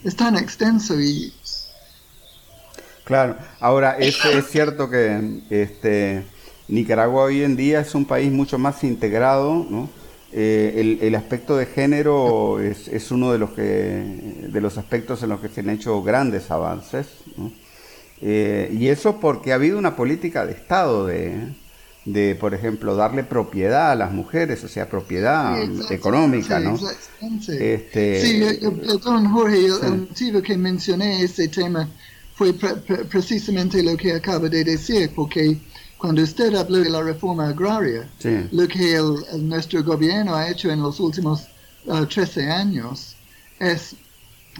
es, tan extenso y... Claro, ahora es, es cierto que este, Nicaragua hoy en día es un país mucho más integrado, ¿no? Eh, el, el, aspecto de género es, es, uno de los que de los aspectos en los que se han hecho grandes avances. ¿no? Eh, y eso porque ha habido una política de Estado de, por ejemplo, darle propiedad a las mujeres, o sea, propiedad económica, ¿no? Este, sí, perdón, Jorge, el, motivo que mencioné ese tema fue precisamente lo que acaba de decir, porque cuando usted habló de la reforma agraria, lo que nuestro gobierno ha hecho en los últimos 13 uh, años es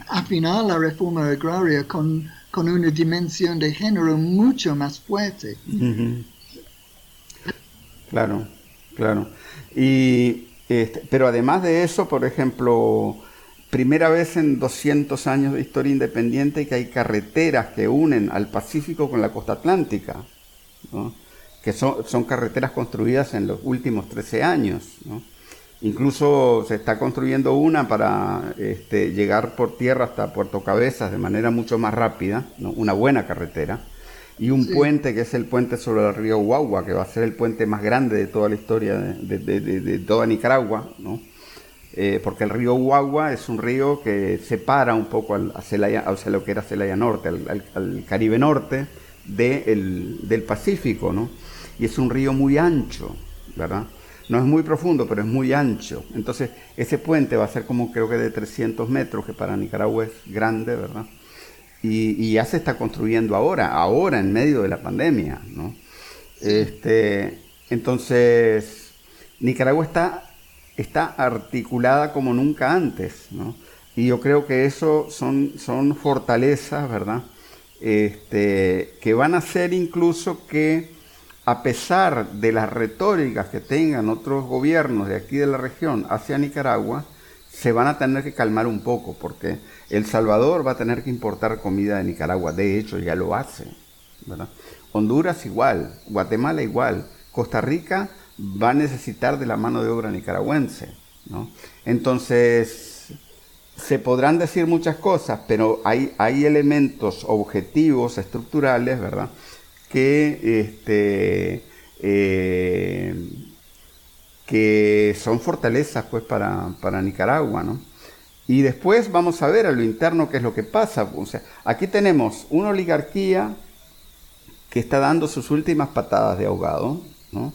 afinar la reforma agraria con con una dimensión de género mucho más fuerte. Claro, claro. Y, este, pero además de eso, por ejemplo, primera vez en 200 años de historia independiente que hay carreteras que unen al Pacífico con la costa atlántica. Que son, son carreteras construidas en los últimos 13 años. Incluso se está construyendo una para este, llegar por tierra hasta Puerto Cabezas de manera mucho más rápida, una buena carretera. Y un puente que es el puente sobre el río Guagua, que va a ser el puente más grande de toda la historia de, toda Nicaragua, eh, porque el río Guagua es un río que separa un poco al, hacia, lo que era Celaya Norte, al, Caribe Norte del Pacífico, ¿no? Y es un río muy ancho, ¿verdad? No es muy profundo, pero es muy ancho. Entonces, ese puente va a ser como creo que de 300 metros, que para Nicaragua es grande, ¿verdad? Y, ya se está construyendo ahora, ahora en medio de la pandemia, ¿no? Este, entonces, Nicaragua está, está articulada como nunca antes, ¿no? Y yo creo que eso son, son fortalezas, ¿verdad? Este, que van a hacer incluso que a pesar de las retóricas que tengan otros gobiernos de aquí de la región hacia Nicaragua, se van a tener que calmar un poco, porque El Salvador va a tener que importar comida de Nicaragua, de hecho ya lo hace. Honduras igual, Guatemala igual, Costa Rica va a necesitar de la mano de obra nicaragüense. Entonces, se podrán decir muchas cosas, pero hay, hay elementos objetivos, estructurales, ¿verdad? Que, este, eh, que son fortalezas pues, para, para Nicaragua. ¿no? Y después vamos a ver a lo interno qué es lo que pasa. Aquí tenemos una oligarquía que está dando sus últimas patadas de ahogado, ¿no?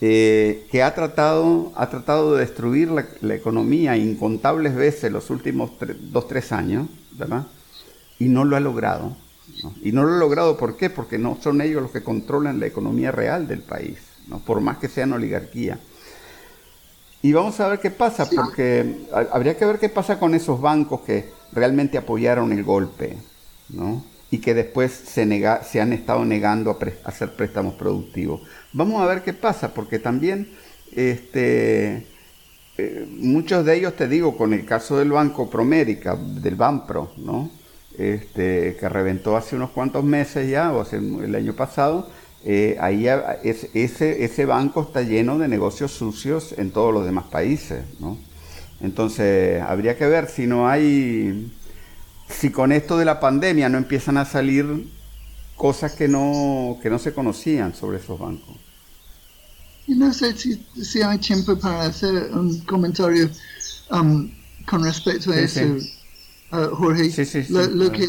Eh, que ha tratado, ha tratado de destruir la, economía incontables veces los últimos dos, tres años, ¿verdad? Y no lo ha logrado. Y no lo he logrado, ¿por qué? Porque no son ellos los que controlan la economía real del país, ¿no? por más que sean oligarquía. Y vamos a ver qué pasa, porque habría que ver qué pasa con esos bancos que realmente apoyaron el golpe, ¿no? Y que después se, nega, se han estado negando a, hacer préstamos productivos. Vamos a ver qué pasa, porque también este, eh, muchos de ellos, te digo, con el caso del Banco Promérica, del Banpro, ¿no? Este, que reventó hace unos cuantos meses ya, o hace el año pasado, eh, ahí ese, ese banco está lleno de negocios sucios en todos los demás países, ¿no? Entonces, habría que ver si no hay, si con esto de la pandemia no empiezan a salir cosas que no, que no se conocían sobre esos bancos. Y no sé si, si, hay tiempo para hacer un comentario um, con respecto a eso. Uh, Jorge, lo, que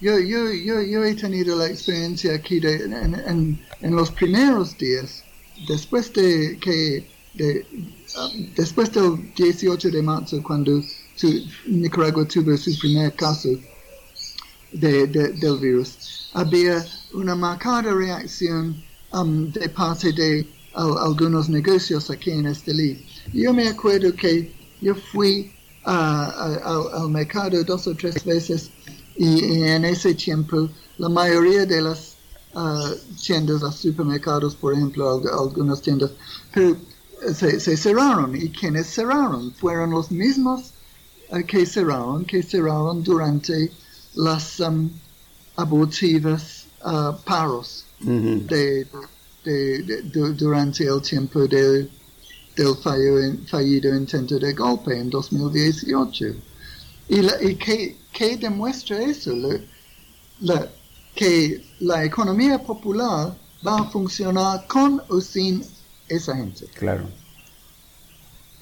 yo, yo, yo, yo, he tenido la experiencia aquí de, en, en, los primeros días, después de que de, um, después del 18 de marzo, cuando Nicaragua tuvo su primer caso de, del virus, había una marcada reacción um, de parte de algunos negocios aquí en Estelí. Yo me acuerdo que yo fui al mercado dos o tres veces y, en ese tiempo la mayoría de las tiendas, los supermercados, por ejemplo, algunas tiendas, pero se, cerraron. Y quienes cerraron fueron los mismos que cerraron, que cerraron durante las um, abortivas paros de, durante el tiempo de del fallido, intento de golpe en 2018. ¿Y, y qué, demuestra eso? que la economía popular va a funcionar con o sin esa gente. Claro.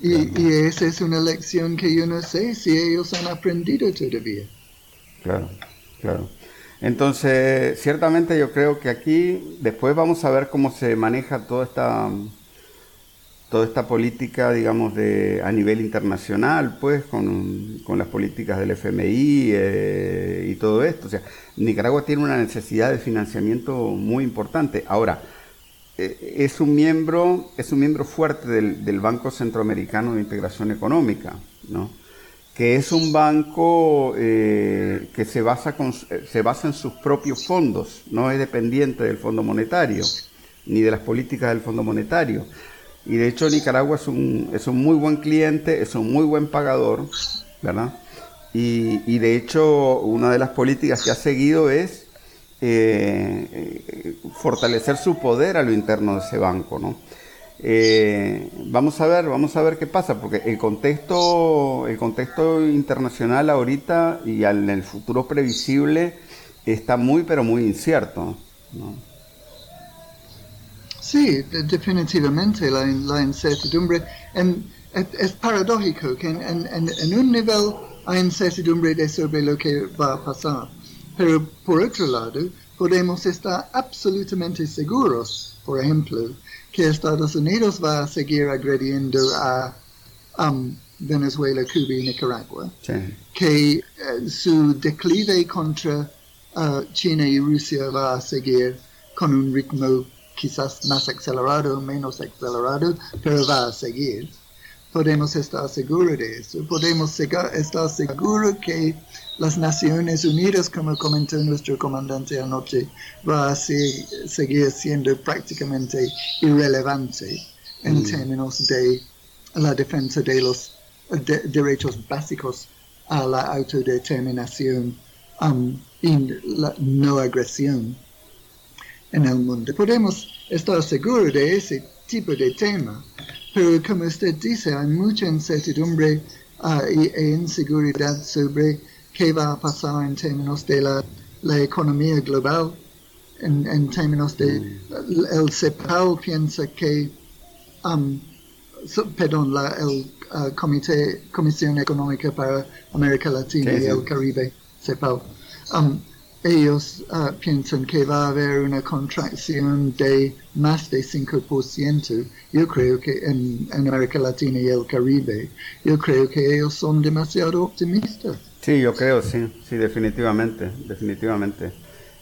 Y, y, esa es una lección que yo no sé si ellos han aprendido todavía. Claro, claro. Entonces, ciertamente yo creo que aquí después vamos a ver cómo se maneja toda esta toda esta política, digamos, de, a nivel internacional, pues, con, con las políticas del FMI eh, y todo esto. O sea, Nicaragua tiene una necesidad de financiamiento muy importante. Ahora, eh, es, un miembro, es un miembro fuerte del, del, Banco Centroamericano de Integración Económica, ¿no? que es un banco eh, que se basa, con, se basa en sus propios fondos, no es dependiente del Fondo Monetario, ni de las políticas del Fondo Monetario. Y de hecho Nicaragua es un, es un muy buen cliente, es un muy buen pagador, ¿verdad? Y, de hecho una de las políticas que ha seguido es eh, fortalecer su poder a lo interno de ese banco, ¿no? Eh, vamos a ver, vamos a ver qué pasa, porque el contexto, el contexto internacional ahorita y en el futuro previsible está muy, pero muy incierto. ¿no? Sí, definitivamente la, la incertidumbre. En, es, paradójico que en, en, en, un nivel hay incertidumbre de sobre lo que va a pasar, pero por otro lado podemos estar absolutamente seguros, por ejemplo, que Estados Unidos va a seguir agrediendo a um, Venezuela, Cuba y Nicaragua, que uh, su declive contra uh, China y Rusia va a seguir con un ritmo quizás más acelerado o menos acelerado, pero va a seguir. Podemos estar seguros de eso. Podemos estar seguros que las Naciones Unidas, como comentó nuestro comandante anoche, va a seguir siendo prácticamente irrelevante en mm. términos de la defensa de los derechos básicos a la autodeterminación um, y la no agresión en el mundo. Podemos estar seguros de ese tipo de tema, pero como usted dice, hay mucha incertidumbre uh, e inseguridad sobre qué va a pasar en términos de la, la economía global, en, en términos de el CEPAL piensa que, um, perdón, la, el uh, Comité, Comisión Económica para América Latina y el Caribe, CEPAL, um, ellos uh, piensan que va a haber una contracción de más de 5%. Yo creo que en, en, América Latina y el Caribe, yo creo que ellos son demasiado optimistas. Sí, yo creo, sí, sí, definitivamente, definitivamente.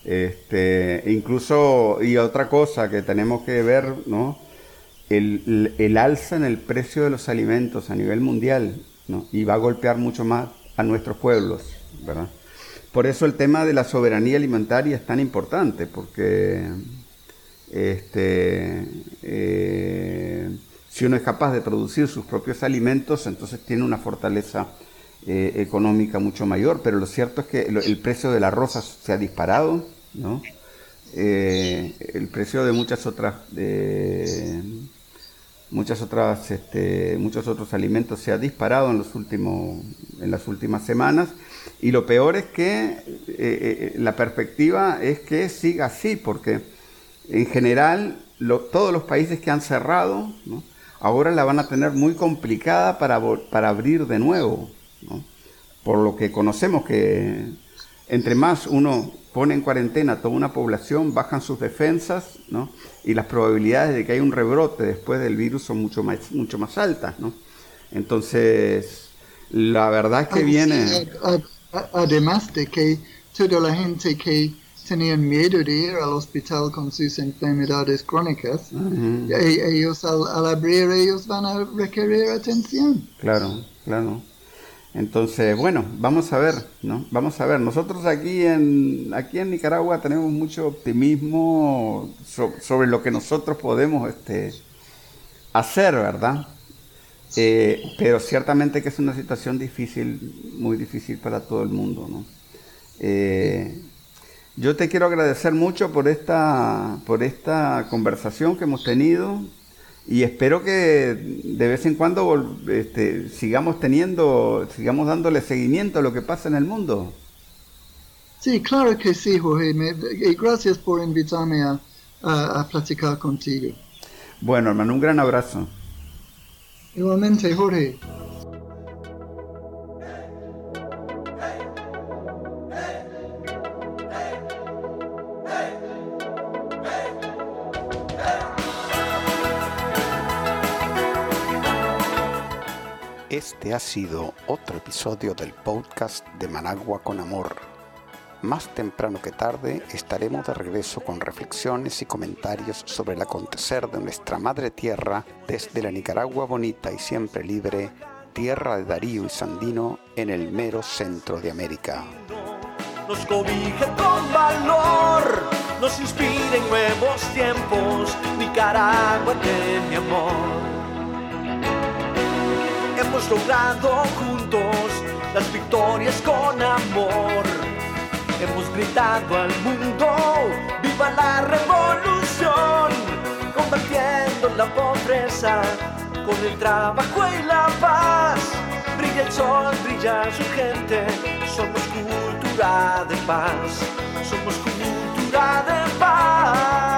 Este, incluso, y otra cosa que tenemos que ver, ¿no? El, el, alza en el precio de los alimentos a nivel mundial, ¿no? Y va a golpear mucho más a nuestros pueblos, ¿verdad? Por eso el tema de la soberanía alimentaria es tan importante, porque este, eh, si uno es capaz de producir sus propios alimentos, entonces tiene una fortaleza eh, económica mucho mayor, pero lo cierto es que el, precio de la rosa se ha disparado, ¿no? Eh, el precio de muchas otras muchas otras este, muchos otros alimentos se ha disparado en los últimos en las últimas semanas y lo peor es que eh, la perspectiva es que siga así porque en general todos los países que han cerrado ahora la van a tener muy complicada para, para abrir de nuevo por lo que conocemos que entre más uno pone en cuarentena toda una población, bajan sus defensas, Y las probabilidades de que haya un rebrote después del virus son mucho más, mucho más altas, Entonces, la verdad es que viene... Además de que toda la gente que tenían miedo de ir al hospital con sus enfermedades crónicas, e-, ellos al, al abrir ellos van a requerir atención. Claro, claro. Entonces, bueno, vamos a ver, ¿no? Vamos a ver. Nosotros aquí en, aquí en Nicaragua tenemos mucho optimismo sobre lo que nosotros podemos este, hacer, ¿verdad? Eh, pero ciertamente que es una situación difícil, muy difícil para todo el mundo, ¿no? Eh, yo te quiero agradecer mucho por esta, por esta conversación que hemos tenido y espero que de vez en cuando este, sigamos teniendo, sigamos dándole seguimiento a lo que pasa en el mundo. Sí, claro que sí, Jorge. y gracias por invitarme a, a platicar contigo. Bueno, hermano, un gran abrazo. Igualmente, Jorge. Este ha sido otro episodio del podcast de Managua con Amor. Más temprano que tarde estaremos de regreso con reflexiones y comentarios sobre el acontecer de nuestra madre tierra desde la Nicaragua bonita y siempre libre, tierra de Darío y Sandino en el mero centro de América. Nos cobija con valor, nos inspira en nuevos tiempos, Nicaragua de mi amor hemos logrado juntos las victorias con amor. Hemos gritado al mundo, viva la revolución, combatiendo la pobreza con el trabajo y la paz. Brilla el sol, brilla su gente, somos cultura de paz, somos cultura de paz.